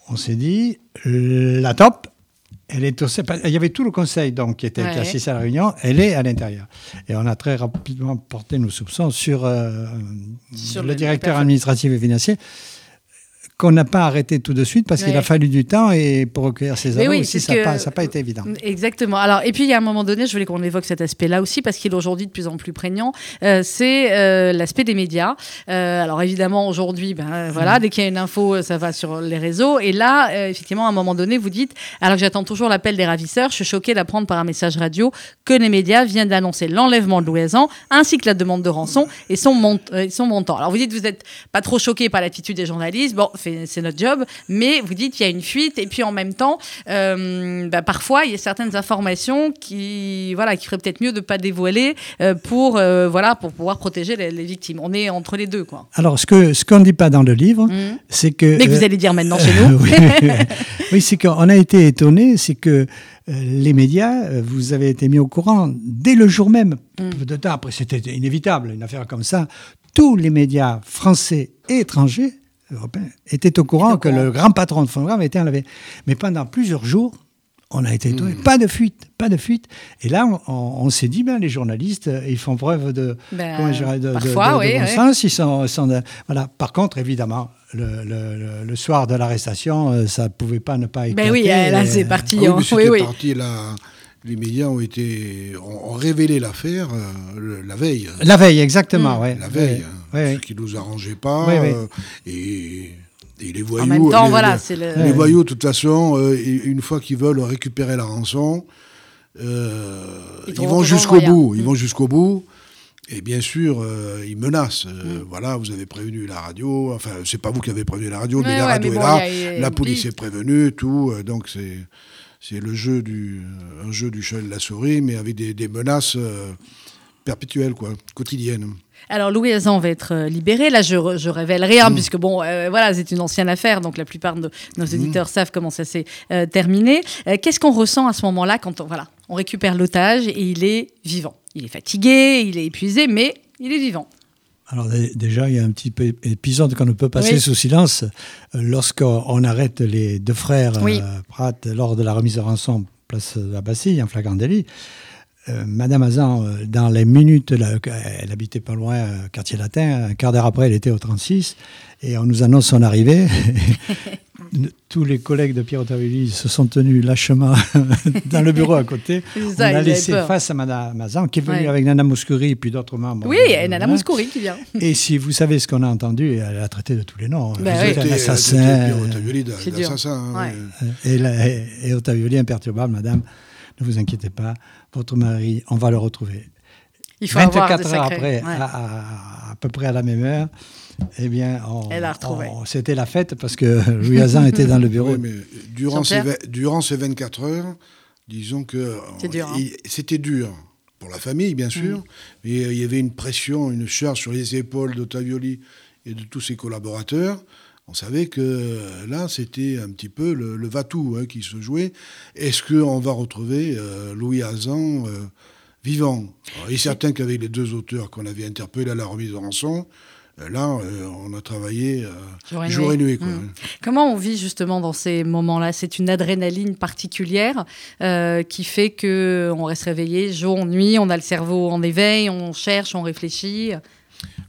on s'est dit La top elle est au, il y avait tout le conseil donc, qui était Ouais. assisté à la réunion, elle est à l'intérieur. Et on a très rapidement porté nos soupçons sur, euh, Sur le le- directeur administratif et financier, qu'on n'a pas arrêté tout de suite parce qu'il a fallu du temps et pour recueillir Mais aveux oui, aussi, ça n'a pas, été évident. Exactement. Alors, et puis, il y a un moment donné, je voulais qu'on évoque cet aspect-là aussi, parce qu'il est aujourd'hui de plus en plus prégnant, euh, c'est euh, l'aspect des médias. Euh, alors, évidemment, aujourd'hui, ben, euh, Mm. voilà, dès qu'il y a une info, ça va sur les réseaux. Et là, effectivement, à un moment donné, vous dites, alors que j'attends toujours l'appel des ravisseurs, je suis choquée d'apprendre par un message radio que les médias viennent d'annoncer l'enlèvement de Louisan, ainsi que la demande de rançon et son, mont- et son montant. Alors, vous dites, vous n'êtes pas trop choqué par l'attitude des journalistes, bon, fait- c'est notre job, mais vous dites, il y a une fuite, et puis en même temps, euh, bah, parfois, il y a certaines informations qui, voilà, qui ferait peut-être mieux de ne pas dévoiler euh, pour, euh, voilà, pour pouvoir protéger les, les victimes. On est entre les deux, quoi. Alors, ce qu'on ce qu'on ne dit pas dans le livre, Mhm. c'est que... Mais que vous allez dire maintenant chez nous. oui, oui c'est qu'on a été étonné, c'est que les médias, vous avez été mis au courant dès le jour même, Mm. peu de temps après, c'était inévitable, une affaire comme ça. Tous les médias français et étrangers, européens, étaient au courant au que courant. le grand patron de Phonogramme était enlevé. Mais pendant plusieurs jours, On a été étonnés. Pas de fuite, pas de fuite. Et là, on, on s'est dit, ben, les journalistes, euh, ils font preuve de, Ben, comment je dirais, de, de- parfois, de- de oui, bon oui. sens. Ils sont, sont de- voilà. Par contre, évidemment, le, le- le- le soir de l'arrestation, euh, ça ne pouvait pas ne pas éclater. Ben oui, euh, là, c'est parti. Ah oui, hein. mais Oui, parti, là, les médias ont, été, ont, révélé l'affaire euh, la veille. La veille, exactement, ouais. La veille, Ouais, ouais, ce qui ne nous arrangeait pas. Euh, et, et les voyous. En même temps, les, voilà, les- c'est le. les voyous, de toute façon, euh, une fois qu'ils veulent récupérer la rançon, euh, Ils vont jusqu'au bout. Ils Mm. vont jusqu'au bout. Et bien sûr, euh, ils menacent. Mm. Euh, Voilà, vous avez prévenu la radio. Enfin, c'est pas vous qui avez prévenu la radio, mais la ouais, radio mais est bon, là. il y a- il y a la police est prévenue, tout. euh, donc c'est c'est le jeu du un jeu du chat et de la souris, mais avec des, des menaces euh, perpétuelles, quoi, quotidiennes. Alors Louis Hazan va être euh, libéré. Là, je, je révèle rien puisque bon, euh, voilà, c'est une ancienne affaire, donc la plupart de nos auditeurs savent comment ça s'est euh, terminé. Euh, Qu'est-ce qu'on ressent à ce moment-là quand on, voilà, on récupère l'otage et il est vivant? Il est fatigué, il est épuisé, mais il est vivant. Alors dé- déjà, il y a un petit peu épisode qu'on ne peut passer Oui. sous silence. Lorsqu'on on arrête les deux frères Oui. Pratt lors de la remise de rançon place de la Bastille, en flagrant délit, euh, Madame Hazan, euh, dans les minutes, là, elle habitait pas loin, euh, quartier latin, un quart d'heure après, elle était au 36, et on nous annonce son arrivée. Tous les collègues de Pierre Ottavioli se sont tenus lâchement dans le bureau à côté. On ça, ils a laissé face à Madame Hazan, qui est venue Ouais. avec Nana Mouskouri et puis d'autres membres. oui, de- il y a Nana. Mouskouri qui vient. Et si vous savez ce qu'on a entendu, elle a traité de tous les noms. Ben Vous oui. êtes un assassin. Pierre Ottavioli hein. Et, et, et Ottavioli, imperturbable, madame, ne vous inquiétez pas, votre mari, on va le retrouver. Il faut avoir 24 des heures après, ouais. à, à- à peu près à la même heure, eh bien, on- Elle l'a retrouvé. on- c'était la fête parce que Louis Hazan était dans le bureau. Oui, mais durant ces, durant ces 24 heures, disons que C'est dur, hein. il- c'était dur pour la famille, bien sûr, mais euh, il y avait une pression, une charge sur les épaules d'Ottavioli et de tous ses collaborateurs. On savait que euh, là, c'était un petit peu le, le va-tout hein, qui se jouait. Est-ce qu'on va retrouver euh, Louis Hazan euh, vivant? Alors, Il est certain qu'avec les deux auteurs qu'on avait interpellés à la remise de rançon, là, euh, on a travaillé euh, Jour et jour nuit. et nuit. quoi. Mm. Comment on vit justement dans ces moments-là? C'est une adrénaline particulière euh, qui fait que on reste réveillé jour, nuit, on a le cerveau en éveil, on cherche, on réfléchit.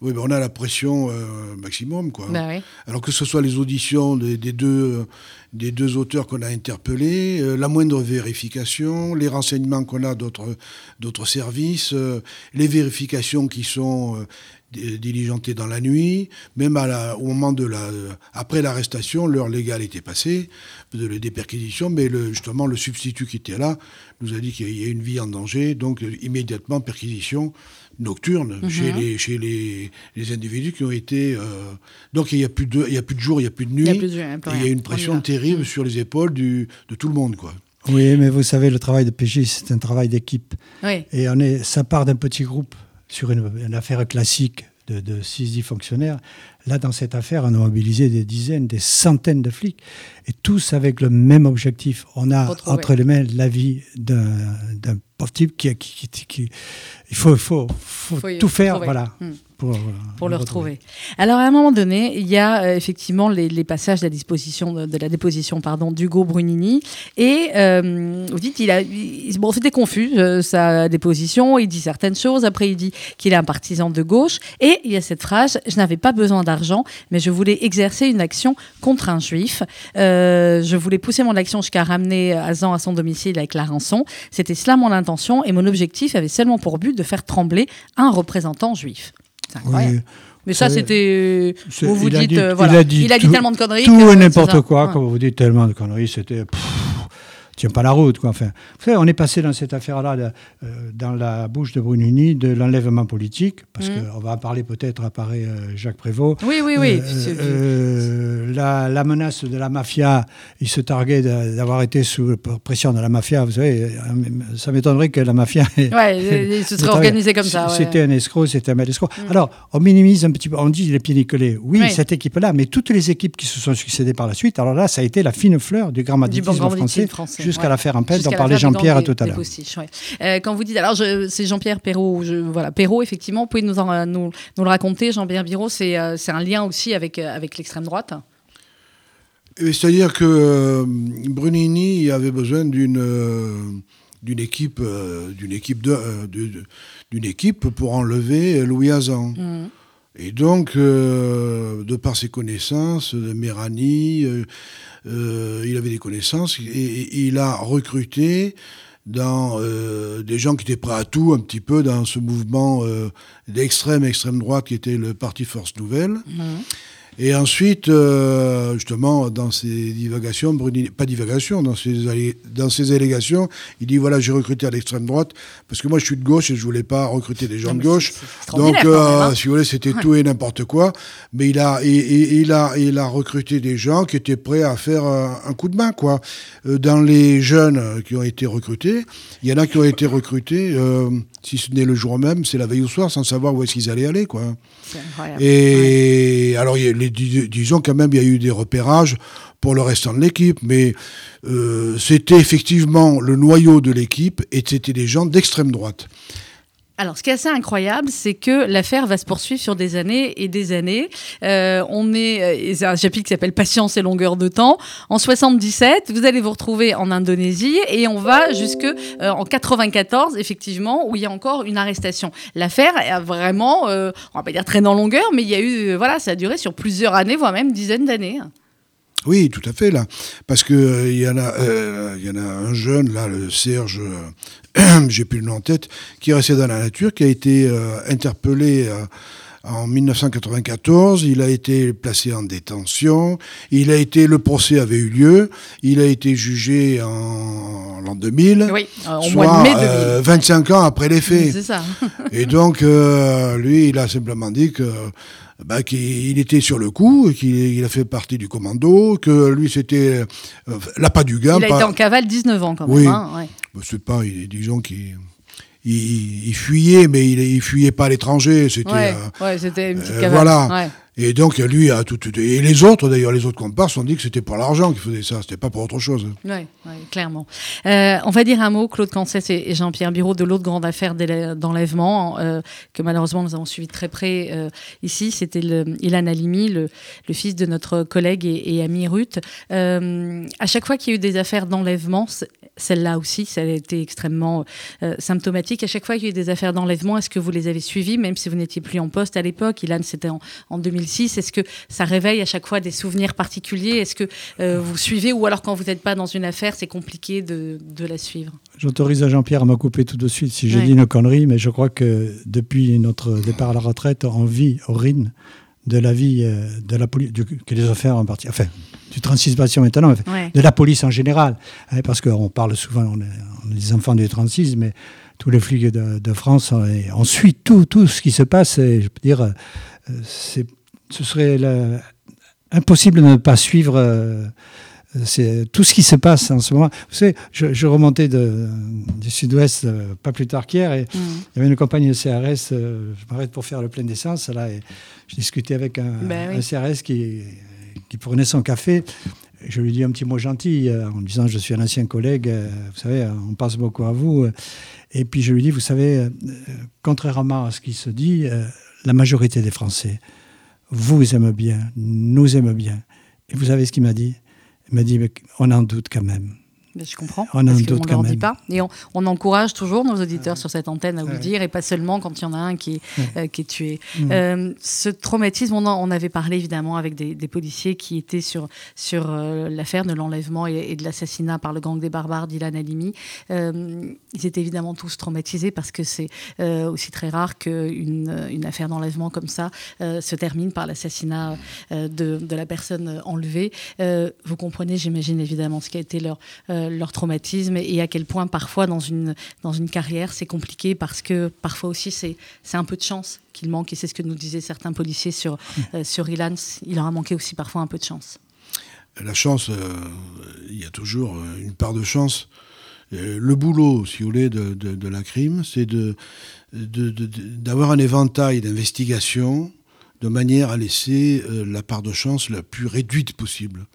Oui, ben on a la pression euh, maximum, quoi. Bah oui. Alors que ce soit les auditions des, des deux, des deux auteurs qu'on a interpellés, euh, la moindre vérification, les renseignements qu'on a d'autres services, euh, les vérifications qui sont di- diligentées dans la nuit, même à la- au moment de la, après l'arrestation, l'heure légale était passée de la déperquisition, mais le, justement le substitut qui était là nous a dit qu'il y a une vie en danger, donc immédiatement perquisition nocturne Mhm. chez, les, chez les, les individus qui ont été... euh, donc il n'y a, plus de- il y a plus de jour, il n'y a plus de nuit. Il y a plus de jour, il y a une pression terrible sur les épaules du, de tout le monde. Quoi. Oui, mais vous savez, le travail de PJ, c'est un travail d'équipe. Oui. Et on est, ça part d'un petit groupe sur une, une affaire classique de, de 6-10 fonctionnaires. Là, dans cette affaire, on a mobilisé des dizaines, des centaines de flics, et tous avec le même objectif. On a Retrouver. entre les mains la vie d'un pauvre type qui, qui, qui- qui- il faut, il faut, faut Faut y tout faire, voilà, Hmm. Pour, euh, pour le retrouver. Alors à un moment donné, il y a euh, effectivement les, les passages de la disposition de, de la déposition pardon d'Hugo Brunini. Et euh, vous dites il a il- bon c'était confus euh, sa déposition, il dit certaines choses, après il dit qu'il est un partisan de gauche. Et il y a cette phrase je n'avais pas besoin d'argent mais je voulais exercer une action contre un juif, je voulais pousser mon action jusqu'à ramener Azan à son domicile avec la rançon, c'était cela mon intention et mon objectif avait seulement pour but de faire trembler un représentant juif. C'est incroyable. Oui. Mais ça, c'était. Vous vous a dites. dit- euh, voilà. il a dit tellement de conneries. Tout et n'importe quoi, Ouais. comme vous dites, tellement de conneries, c'était. Tient pas la route, quoi. Enfin, vous savez, on est passé dans cette affaire-là, euh, dans la bouche de Brunini, de l'enlèvement politique, parce Mhm. qu'on va en parler peut-être, apparaît euh, Jacques Prévost. Oui, oui, oui. Euh, euh, la, la menace de la mafia, il se targuait d'avoir été sous pression de la mafia. Vous savez, ça m'étonnerait que la mafia. Ouais, il se serait organisé comme ça. ouais. C'était un escroc, c'était un mal escroc. Alors, on minimise un petit peu, on dit les pieds nickelés. Oui, Oui. cette équipe-là, mais toutes les équipes qui se sont succédées par la suite, alors là, ça a été la fine fleur du grand Du banditisme bon grand français, banditisme français, jusqu'à ouais. l'affaire Jusqu'à dont parlait Jean-Pierre gangs tout à l'heure. ouais. Euh, quand vous dites, alors je- c'est Jean-Pierre Perrault, je, voilà, Perrault, effectivement, vous pouvez nous, en- nous, nous le raconter, Jean-Pierre Biro, c'est euh, c'est un lien aussi avec, euh, avec l'extrême droite C'est-à-dire que euh, Brunini avait besoin d'une euh, d'une équipe, euh, d'une équipe, de, euh, d'une équipe pour enlever Louis Hazan. Mhm. Et donc, euh, de par ses connaissances, de Mérani, euh, il avait des connaissances et, il a recruté euh, des gens qui étaient prêts à tout un petit peu dans ce mouvement euh, d'extrême extrême droite qui était le parti Force Nouvelle. Et ensuite, euh, justement, dans ses divagations, Bruni, pas divagations, dans ses, dans ses allégations, il dit voilà, j'ai recruté à l'extrême droite parce que moi je suis de gauche et je voulais pas recruter des gens Non, de gauche. Donc, même, euh, hein. si vous voulez, c'était tout et n'importe quoi. Mais il a, et, et- il a, il a recruté des gens qui étaient prêts à faire un, un coup de main, quoi. Euh, dans les jeunes qui ont été recrutés, il y en a qui ont été recrutés, euh, si ce n'est le jour même, c'est la veille au soir, sans savoir où est-ce qu'ils allaient aller, quoi. Et alors, il y a les- dis- disons quand même, il y a eu des repérages pour le restant de l'équipe, mais euh, c'était effectivement le noyau de l'équipe et c'était des gens d'extrême droite. Alors, ce qui est assez incroyable, c'est que l'affaire va se poursuivre sur des années et des années. Euh, on est, euh, c'est un chapitre qui s'appelle Patience et longueur de temps. En 77, vous allez vous retrouver en Indonésie et on va jusque euh, en 94, effectivement, où il y a encore une arrestation. L'affaire a vraiment, euh, on va pas dire traîne en longueur, mais il y a eu, euh, voilà, ça a duré sur plusieurs années, voire même dizaines d'années. Oui, tout à fait, là. Parce que euh, il y, en a, euh, il y en a un jeune, là, le Serge, euh, j'ai plus le nom en tête, qui est resté dans la nature, qui a été euh, interpellé euh, en 1994. Il a été placé en détention. Il a été, le procès avait eu lieu. Il a été jugé en l'an 2000. Oui, euh, soit, mois de mai 2000. euh, 25 ans après les faits. C'est ça. Et donc, euh, lui, il a simplement dit que bah, qu'il il était sur le coup, qu'il il a fait partie du commando, que lui, c'était euh, l'appât du gain. Il a pas- été en cavale 19 ans quand même. Oui. hein, ouais. Bah, c'est pas, il- disons qu'il il, il fuyait, mais il, il fuyait pas à l'étranger. C'était, Ouais, euh, ouais, c'était une petite euh, voilà. Ouais. Et donc, lui a tout. Et les autres, d'ailleurs, les autres comparses ont dit que c'était pour l'argent qu'ils faisaient ça, c'était pas pour autre chose. Oui, clairement. Euh, on va dire un mot, Claude Cancès et Jean-Pierre Biraud, de l'autre grande affaire d'enlèvement euh, que malheureusement nous avons suivi très près euh, ici. C'était Ilan Halimi, le, fils de notre collègue et, ami Ruth. À chaque fois qu'il y a eu des affaires d'enlèvement, celle-là aussi, ça a été extrêmement symptomatique. À chaque fois qu'il y a eu des affaires d'enlèvement, est-ce que vous les avez suivies, même si vous n'étiez plus en poste à l'époque? Ilan, c'était en, en 2006. Est-ce que ça réveille à chaque fois des souvenirs particuliers Est-ce que euh, vous suivez ou alors quand vous n'êtes pas dans une affaire, c'est compliqué de, de la suivre? J'autorise à Jean-Pierre à me couper tout de suite si j'ai Ouais. dit une connerie, mais je crois que depuis notre départ à la retraite, on vit au RIN de la vie euh, de la police, que les affaires en partie, enfin, du 36 passion maintenant, Ouais. de la police en général. Hein, parce qu'on parle souvent, on est, on est des enfants du 36, mais tous les flics de, de France, on, est- on suit tout, tout ce qui se passe. Et je peux dire, euh, c'est, ce serait la- impossible de ne pas suivre euh, tout ce qui se passe en ce moment. Vous savez, je, je remontais de, du sud-ouest euh, pas plus tard qu'hier et Mhm. il y avait une compagnie de CRS, euh, je m'arrête pour faire le plein d'essence, là, et je discutais avec un, Ben oui. un CRS qui, qui prenait son café. Je lui dis un petit mot gentil en disant Je suis un ancien collègue, vous savez, on pense beaucoup à vous. Et puis je lui dis Vous savez, contrairement à ce qui se dit, la majorité des Français vous aiment bien, nous aiment bien. Et vous savez ce qu'il m'a dit? Il m'a dit On en doute quand même. Mais je comprends. On parce qu'on ne leur dit pas. Et on, on encourage toujours nos auditeurs sur cette antenne à vous le dire, et pas seulement quand il y en a un qui, est, euh, qui est tué. Euh, ce traumatisme, on en on avait parlé évidemment avec des, des policiers qui étaient sur, sur euh, l'affaire de l'enlèvement et, et de l'assassinat par le gang des barbares d'Ilan Halimi. Ils étaient évidemment tous traumatisés parce que c'est aussi très rare qu'une une affaire d'enlèvement comme ça se termine par l'assassinat de, de la personne enlevée. Vous comprenez, j'imagine évidemment, ce qui a été leur, euh, leur traumatisme et à quel point parfois dans une, dans une carrière c'est compliqué parce que parfois aussi c'est un peu de chance qu'il manque et c'est ce que nous disaient certains policiers sur, euh, sur Ilan. Il leur a manqué aussi parfois un peu de chance. La chance, euh, il y a toujours euh, une part de chance. Le boulot, si vous voulez, de, de- de la crime, c'est de, de- de- d'avoir un éventail d'investigations de manière à laisser euh, la part de chance la plus réduite possible.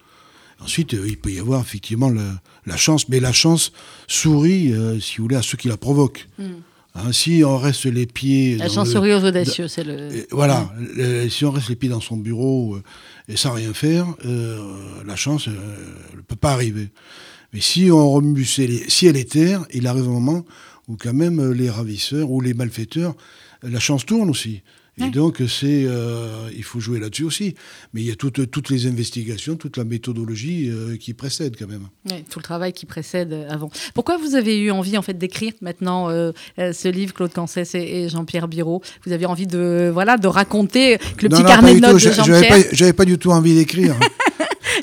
Ensuite, euh, il peut y avoir effectivement la, la chance, mais la chance sourit, euh, si vous voulez, à ceux qui la provoquent. Hein, si on reste les pieds. La chancerie le- aux audacieux, c'est le. et voilà, le- si on reste les pieds dans son bureau euh, et sans rien faire, la chance ne peut pas arriver. Mais si on remue les ciel et terre, il arrive un moment où quand même les ravisseurs ou les malfaiteurs, la chance tourne aussi. Et Ouais. donc, c'est, euh, il faut jouer là-dessus aussi. Mais il y a toutes, toutes les investigations, toute la méthodologie euh, qui précède quand même. Ouais, tout le travail qui précède euh, avant. Pourquoi vous avez eu envie en fait d'écrire maintenant euh, ce livre, Claude Cancès et, et Jean-Pierre Biraud? Vous avez envie de voilà de raconter que le Non, petit non, carnet de notes de J'avais Jean-Pierre? pas, j'avais pas du tout envie d'écrire.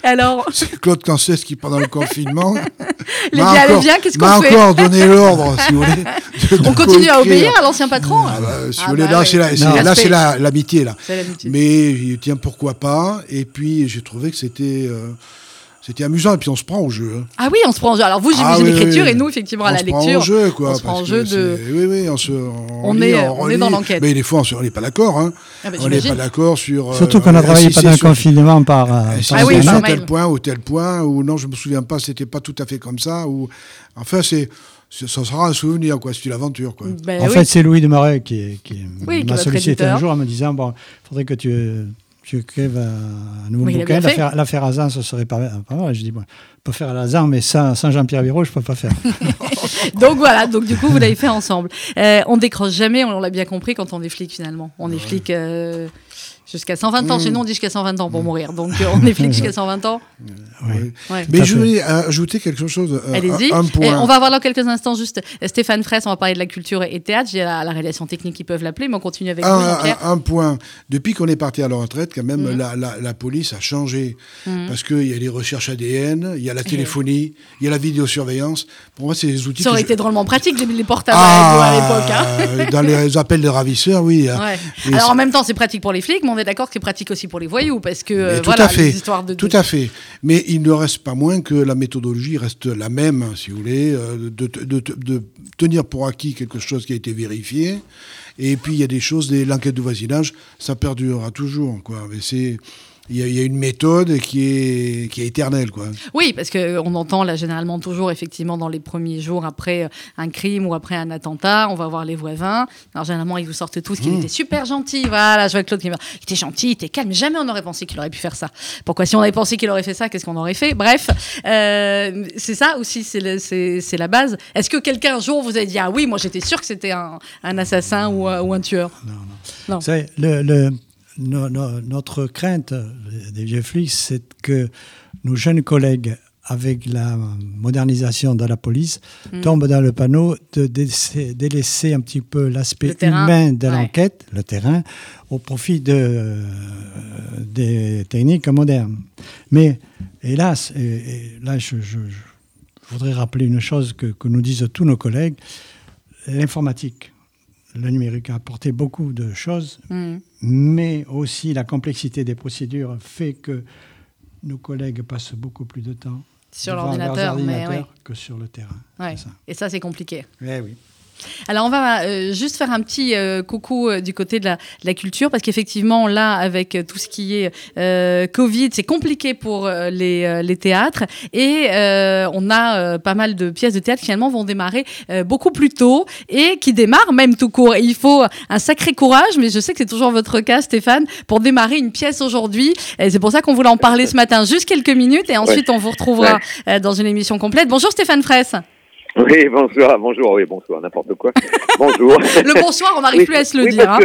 Alors, C'est Claude Cancès qui, pendant le confinement, les m'a biens, les biens, qu'est-ce qu'on fait encore donné l'ordre, si vous voulez. de- de On continue à obéir à l'ancien patron Ah bah, si Ah vous voulez, bah là, ouais. c'est là, l'amitié, là. L'habitude. Mais tiens, pourquoi pas? Et puis, j'ai trouvé que c'était euh, c'était amusant. Et puis, on se prend au jeu. hein. Ah oui, on se prend en jeu. Alors vous, Ah j'imagine oui, l'écriture oui. et nous, effectivement, à on la se prend lecture. au jeu, quoi. on se prend parce en jeu que de- c'est- Oui, oui, on se. On lit, est, euh, on est dans relit. l'enquête. Mais des fois, on n'est pas d'accord. Hein. Ah bah, on n'est j'imagine. pas d'accord sur. euh, Surtout qu'on a travaillé si pendant c'est le sur- confinement par, euh, si par Ah oui, c'est sur mail. tel point ou tel point, ou non, je me souviens pas, c'était pas tout à fait comme ça, ou enfin, c'est, c'est- ça sera un souvenir, quoi, c'est une aventure, quoi. Ben En oui. fait, c'est Louis de Marais qui, qui Oui, qui est m'a votre sollicité éditeur. un jour en me disant bon, il faudrait que tu, tu écrives un, nouveau Oui, bouquin. L'affaire, l'affaire Hazan, ce serait pas, pas mal. Je dis bon, je peux faire Hazan, mais sans, sans Jean-Pierre Biraud, je peux pas faire. Donc voilà, donc du coup, vous l'avez fait ensemble. Euh, on décroche jamais, on l'a bien compris, quand on est flic finalement. On est flic euh, jusqu'à 120 ans. Mm. Chez nous, on dit jusqu'à 120 ans pour mourir. Donc euh, on est flic jusqu'à 120 ans. Oui. Ouais. Mais je voulais ajouter quelque chose, euh, Allez-y. point. on va voir dans quelques instants juste euh, Stéphane Fraisse, on va parler de la culture et théâtre. J'ai la, la réalisation technique qui peuvent l'appeler, mais on continue avec vous, un, Jean-Pierre. un- un point. Depuis qu'on est parti à la retraite, quand même, Mhm. la, la- la police a changé. Mhm. Parce qu'il y a les recherches ADN, il y a la téléphonie, il y a la vidéosurveillance. Pour moi, c'est des outils Ça aurait je- été drôlement pratique, les, les portables vous à l'époque. hein. Ah, dans les appels de ravisseurs, oui. hein. Ouais. Alors en même temps, c'est pratique pour les flics, mais on est d'accord que c'est pratique aussi pour les voyous, parce que euh, tout voilà, à fait, les histoires de. tout à fait. Mais il ne reste pas moins que la méthodologie reste la même, si vous voulez, euh, de, de- de- tenir pour acquis quelque chose qui a été vérifié. Et puis il y a des choses, l'enquête de voisinage, ça perdurera toujours, quoi. Mais c'est il y, a- il y a une méthode qui est qui est éternelle, quoi. Oui, parce qu'on entend là généralement toujours, effectivement, dans les premiers jours après euh, un crime ou après un attentat, on va voir les voisins. Alors généralement, ils vous sortent tous qu'il Mmh. était super gentil. Voilà, je vois Claude qui me dit, il était gentil, il était calme. Jamais on aurait pensé qu'il aurait pu faire ça. Pourquoi si on avait pensé qu'il aurait fait ça, qu'est-ce qu'on aurait fait? Bref, euh, c'est ça aussi, c'est la base. Est-ce que quelqu'un un jour vous a dit, ah oui, moi j'étais sûr que c'était un, un assassin ou, un- ou un tueur? Non. Vous savez, le- le- no- no- notre crainte des vieux flics, c'est que nos jeunes collègues, avec la modernisation de la police, Mm. tombent dans le panneau de délaisser, délaisser un petit peu l'aspect humain de ouais. l'enquête, le terrain, au profit de, euh, des techniques modernes. Mais hélas, et, et là je, je- je voudrais rappeler une chose que, que nous disent tous nos collègues, l'informatique, le numérique a apporté beaucoup de choses, Hmm. mais aussi la complexité des procédures fait que nos collègues passent beaucoup plus de temps Sur l'ordinateur, oui. que sur le terrain. Ouais. C'est ça. Et ça, c'est compliqué. Eh oui. Alors, on va euh, juste faire un petit euh, coucou euh, du côté de la, de la culture, parce qu'effectivement, là, avec tout ce qui est Covid, c'est compliqué pour les, les théâtres. Et on a pas mal de pièces de théâtre qui, finalement, vont démarrer beaucoup plus tôt et qui démarrent même tout court. Et il faut un sacré courage, mais je sais que c'est toujours votre cas, Stéphane, pour démarrer une pièce aujourd'hui. Et c'est pour ça qu'on voulait en parler ce matin, juste quelques minutes, et ensuite, on vous retrouvera dans une émission complète. Bonjour, Stéphane Fraisse. Oui, bonsoir, bonjour, oui, bonsoir, n'importe quoi. Bonjour. Le bonsoir, on n'arrive Oui, plus à se le oui, dire. hein.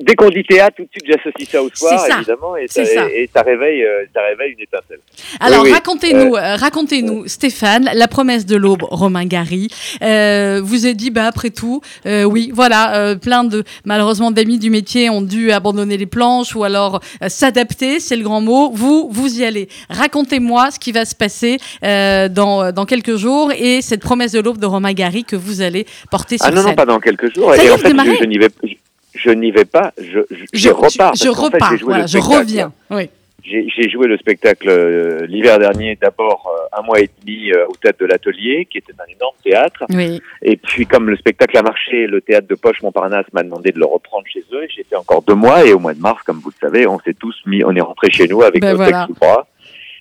Dès qu'on dit théâtre, tout de suite j'associe ça au soir, ça. évidemment, et ça, ça. Et, et ça réveille, euh, ça réveille une étincelle. Alors Oui, racontez-nous, euh, racontez-nous, Stéphane, la promesse de l'aube, Romain Gary. Euh, vous avez dit, bah après tout, euh, oui, voilà, euh, plein de malheureusement d'amis du métier ont dû abandonner les planches ou alors euh, s'adapter, c'est le grand mot. Vous, vous y allez. Racontez-moi ce qui va se passer euh, dans dans quelques jours et cette promesse de l'aube de Romain Gary que vous allez porter sur Ah non, scène. non, pas dans quelques jours. Ça y et est, en fait, je, je n'y vais, je, je n'y vais pas, je, je, je, repars. je, fait, repars, voilà, le je reviens. Oui. J'ai j'ai joué le spectacle euh, l'hiver dernier, d'abord euh, un mois et demi euh, au théâtre de l'Atelier, qui était un énorme théâtre. Oui. Et puis, comme le spectacle a marché, le théâtre de Poche Montparnasse m'a demandé de le reprendre chez eux. J'ai fait encore deux mois et au mois de mars, comme vous le savez, on s'est tous mis, on est rentré chez nous avec Ben nos voilà. textes sous bras.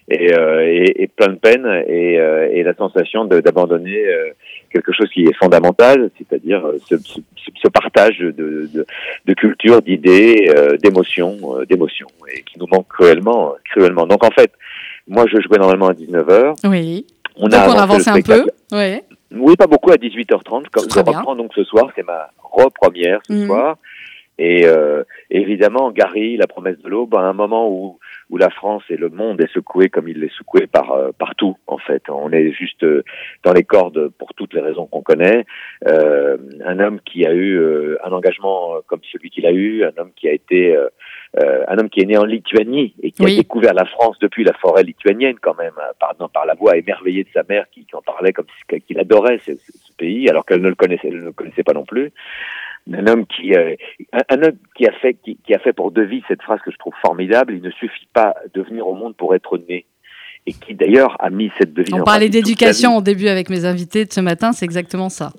Et, euh, et, et, plein de peine et, euh, et la sensation d'abandonner quelque chose qui est fondamental, c'est-à-dire ce, ce, ce, partage de, de, de culture, d'idées, d'émotions, d'émotions, et qui nous manque cruellement, cruellement. Donc en fait, moi je jouais normalement à 19h. Oui. On donc a on avance un peu. Oui. Oui, pas beaucoup à 18h30. Comme je reprends donc ce soir, c'est ma re-première ce mmh. soir. Et euh, évidemment, Gary, la promesse de l'aube, à un moment où, où la France et le monde est secoué comme il l'est secoué par euh, partout, en fait. On est juste euh, dans les cordes pour toutes les raisons qu'on connaît. Euh, un homme qui a eu euh, un engagement comme celui qu'il a eu, un homme qui a été un homme qui est né en Lituanie et qui a découvert la France depuis la forêt lituanienne quand même, par, par la voix émerveillée de sa mère qui, qui en parlait comme qu'il adorait ce, ce, pays alors qu'elle ne le connaissait, elle ne le connaissait pas non plus un homme qui euh, un homme qui a fait qui, qui, a fait pour devise cette phrase que je trouve formidable il ne suffit pas de venir au monde pour être né. Et qui d'ailleurs a mis cette devise on parlait d'éducation au début avec mes invités de ce matin c'est exactement ça.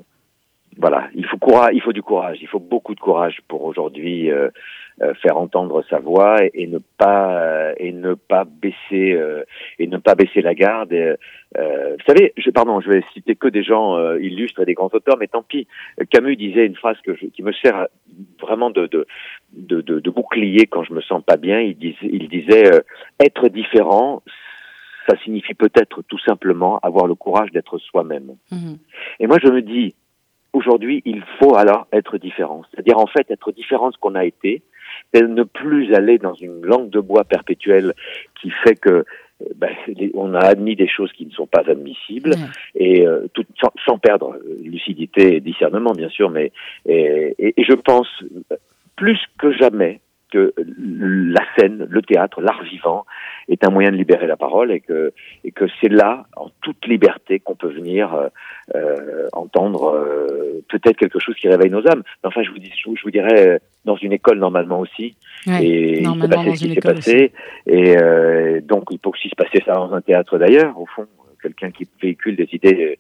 Voilà il faut courage il faut du courage il faut beaucoup de courage pour aujourd'hui euh, faire entendre sa voix et, ne pas euh, et ne pas baisser euh, et ne pas baisser la garde. Et, vous savez, je, pardon, je vais citer que des gens illustres et des grands auteurs, mais tant pis. Camus disait une phrase que je, qui me sert vraiment de, de, de, de, de bouclier quand je me sens pas bien. Il disait, il disait être différent, ça signifie peut-être tout simplement avoir le courage d'être soi-même. Mmh. Et moi, je me dis, aujourd'hui, il faut alors être différent. C'est-à-dire, en fait, être différent de ce qu'on a été, ne plus aller dans une langue de bois perpétuelle qui fait que ben, on a admis des choses qui ne sont pas admissibles et euh, tout, sans, sans, perdre lucidité et discernement bien sûr, mais et, et, et je pense plus que jamais que la scène, le théâtre, l'art vivant est un moyen de libérer la parole et que, et que c'est là, en toute liberté, qu'on peut venir euh, euh entendre euh, peut-être quelque chose qui réveille nos âmes. Mais enfin, je vous, dis, je, vous dirais, euh, dans une école normalement aussi. Ouais, et il s'est passé ce qui s'est passé. Et euh, donc, il peut aussi se passer ça dans un théâtre d'ailleurs, au fond. Quelqu'un qui véhicule des idées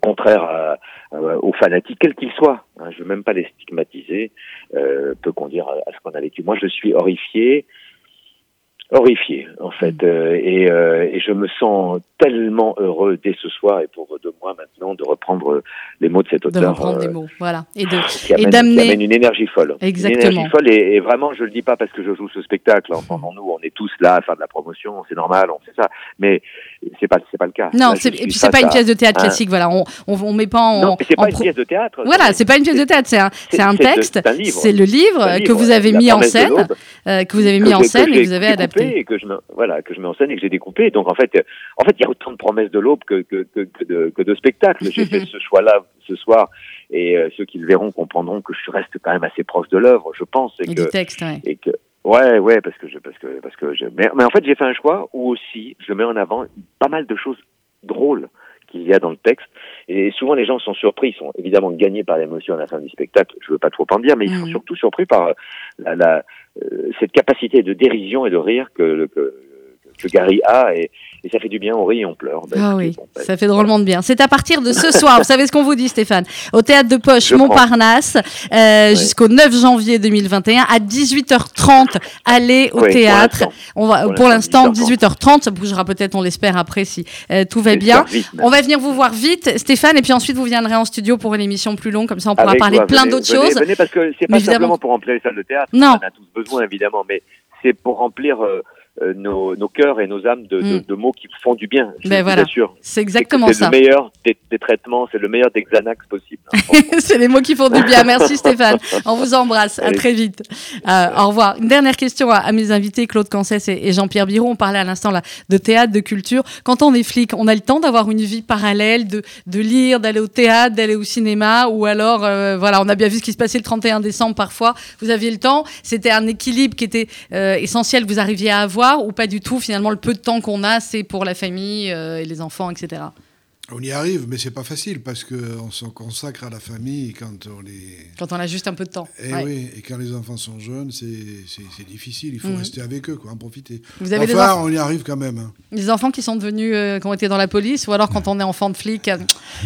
contraire aux fanatiques, quels qu'ils soient. Hein, je veux même pas les stigmatiser, euh, peut conduire à, à ce qu'on a vécu. Moi, je suis horrifié horrifié en fait euh, et, euh, et, je me sens tellement heureux dès ce soir et pour de moi maintenant de reprendre les mots de cet auteur de reprendre euh, les mots voilà. Et de et d'amener une énergie folle. Exactement une énergie folle et, et, vraiment je le dis pas parce que je joue ce spectacle. Entendons nous on est tous là à faire de la promotion c'est normal on sait ça. Mais c'est pas c'est pas le cas. Non là, et puis c'est pas une pièce de théâtre classique voilà. On, on, on met pas en non c'est pas en une pièce de théâtre voilà c'est pas une pièce de théâtre c'est un c'est un texte c'est le livre que vous avez mis en scène que vous avez mis en scène et vous avez adapté et que je me, voilà que je mets en scène et que j'ai découpé. Donc en fait, en fait, il y a autant de promesses de l'aube que, que, que, que, de, que de spectacles. J'ai fait ce choix-là ce soir et euh, ceux qui le verront comprendront que je reste quand même assez proche de l'œuvre, je pense. Et, et que, du texte, ouais. Et que, ouais, ouais, parce que je, parce que, parce que je, mais, mais en fait, j'ai fait un choix où aussi je mets en avant pas mal de choses drôles qu'il y a dans le texte. Et souvent, les gens sont surpris, ils sont évidemment gagnés par l'émotion à la fin du spectacle. Je veux pas trop en dire, mais ils sont surtout surpris par la, la euh, cette capacité de dérision et de rire que, que que Gary a et, et, ça fait du bien, on rit et on pleure. Ben, ah oui, bon, ben, ça fait drôlement de bien. C'est à partir de ce soir, vous savez ce qu'on vous dit Stéphane, au Théâtre de Poche Montparnasse euh, jusqu'au 9 janvier 2021 à 18h30, allez au théâtre. On va pour l'instant 18h30, ça bougera peut-être, on l'espère après si euh, tout va bien. Vite, on va venir vous voir vite Stéphane et puis ensuite vous viendrez en studio pour une émission plus longue comme ça on pourra Avec parler moi, plein d'autres choses. Venez parce que c'est pas simplement pour remplir les salles de théâtre, non. on en a tous besoin évidemment, mais c'est pour remplir euh, nos, nos cœurs et nos âmes de, mm. de, de, mots qui font du bien. Je ben voilà. C'est exactement ça. C'est le meilleur des, des traitements, c'est le meilleur des Xanax possible. Hein, c'est les mots qui font du bien. Merci Stéphane. On vous embrasse. À très vite. Euh, au revoir. Une dernière question à, à mes invités, Claude Cancès et, et Jean-Pierre Biron. On parlait à l'instant là de théâtre, de culture. Quand on est flic, on a le temps d'avoir une vie parallèle, de, de lire, d'aller au théâtre, d'aller au cinéma, ou alors, euh, voilà, on a bien vu ce qui se passait le 31 décembre parfois. Vous aviez le temps. C'était un équilibre qui était euh, essentiel. Vous arriviez à avoir ou pas du tout finalement le peu de temps qu'on a c'est pour la famille euh, et les enfants etc On y arrive, mais c'est pas facile parce qu'on se consacre à la famille quand on est. Quand on a juste un peu de temps. Et, Ouais. oui, et quand les enfants sont jeunes, c'est difficile. Il faut Mhm. rester avec eux, quoi, en profiter. Vous avez enfin, on y arrive quand même. hein. des enfants qui sont devenus, euh, qui ont été dans la police, ou alors quand on est enfant de flic.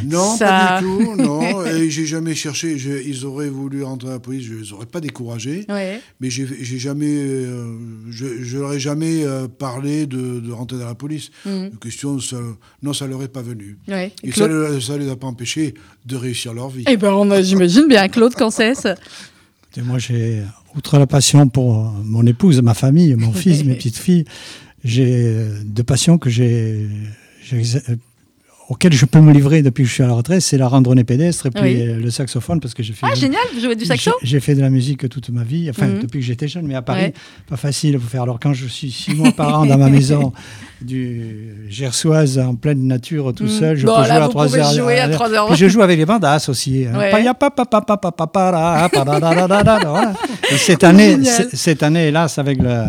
Non, Ça- pas du tout. Non, et j'ai jamais cherché. je- ils auraient voulu rentrer à la police, je les aurais pas découragés. Ouais. Mais j'ai jamais, euh, je, je leur ai jamais euh, parlé de, de rentrer dans la police. Mhm. La question, ça- non, ça leur est pas venu. Ouais. Et Claude- ça, ça les a pas empêchés de réussir leur vie. Eh ben, j'imagine bien Claude Cancès. Et moi, j'ai, outre la passion pour euh, mon épouse, ma famille, mon fils, mes petites filles, j'ai deux passions que j'ai, auxquelles je peux me livrer depuis que je suis à la retraite, c'est la randonnée pédestre et puis Oui. euh, le saxophone, parce que j'ai fait, Ah, génial, vous jouez du saxo j'ai, fait de la musique toute ma vie, enfin Mhm. depuis que j'étais jeune, mais à Paris, Ouais. pas facile à faire. Alors quand je suis six mois par an dans ma maison du Gersoise en pleine nature tout Mhm. seul, je Bon, peux là, jouer à vous 3 pouvez heures. jouer à 3 heures. Puis je joue avec les bandas aussi. cette année, Génial. cette année, hélas, avec le,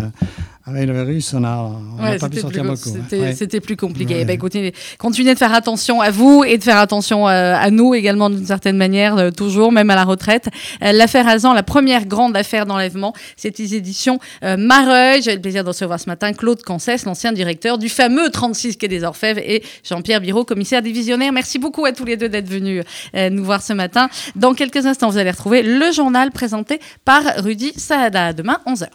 avec le virus, on n'a Ouais, pas pu sortir plus, beaucoup. c'était- Ouais. plus compliqué. Ouais. Écoutez, continuez de faire attention à vous et de faire attention euh, à nous également d'une certaine manière, euh, toujours, même à la retraite. Euh, L'affaire Azan, la première grande affaire d'enlèvement, c'est les éditions euh, Mareuil. J'ai le plaisir de recevoir ce matin Claude Cancès, l'ancien directeur du fameux 36 Quai des Orfèvres, et Jean-Pierre Biraud, commissaire divisionnaire. Merci beaucoup à tous les deux d'être venus nous voir ce matin. Dans quelques instants, vous allez retrouver le journal présenté par Rudy Saada. À Demain, 11h.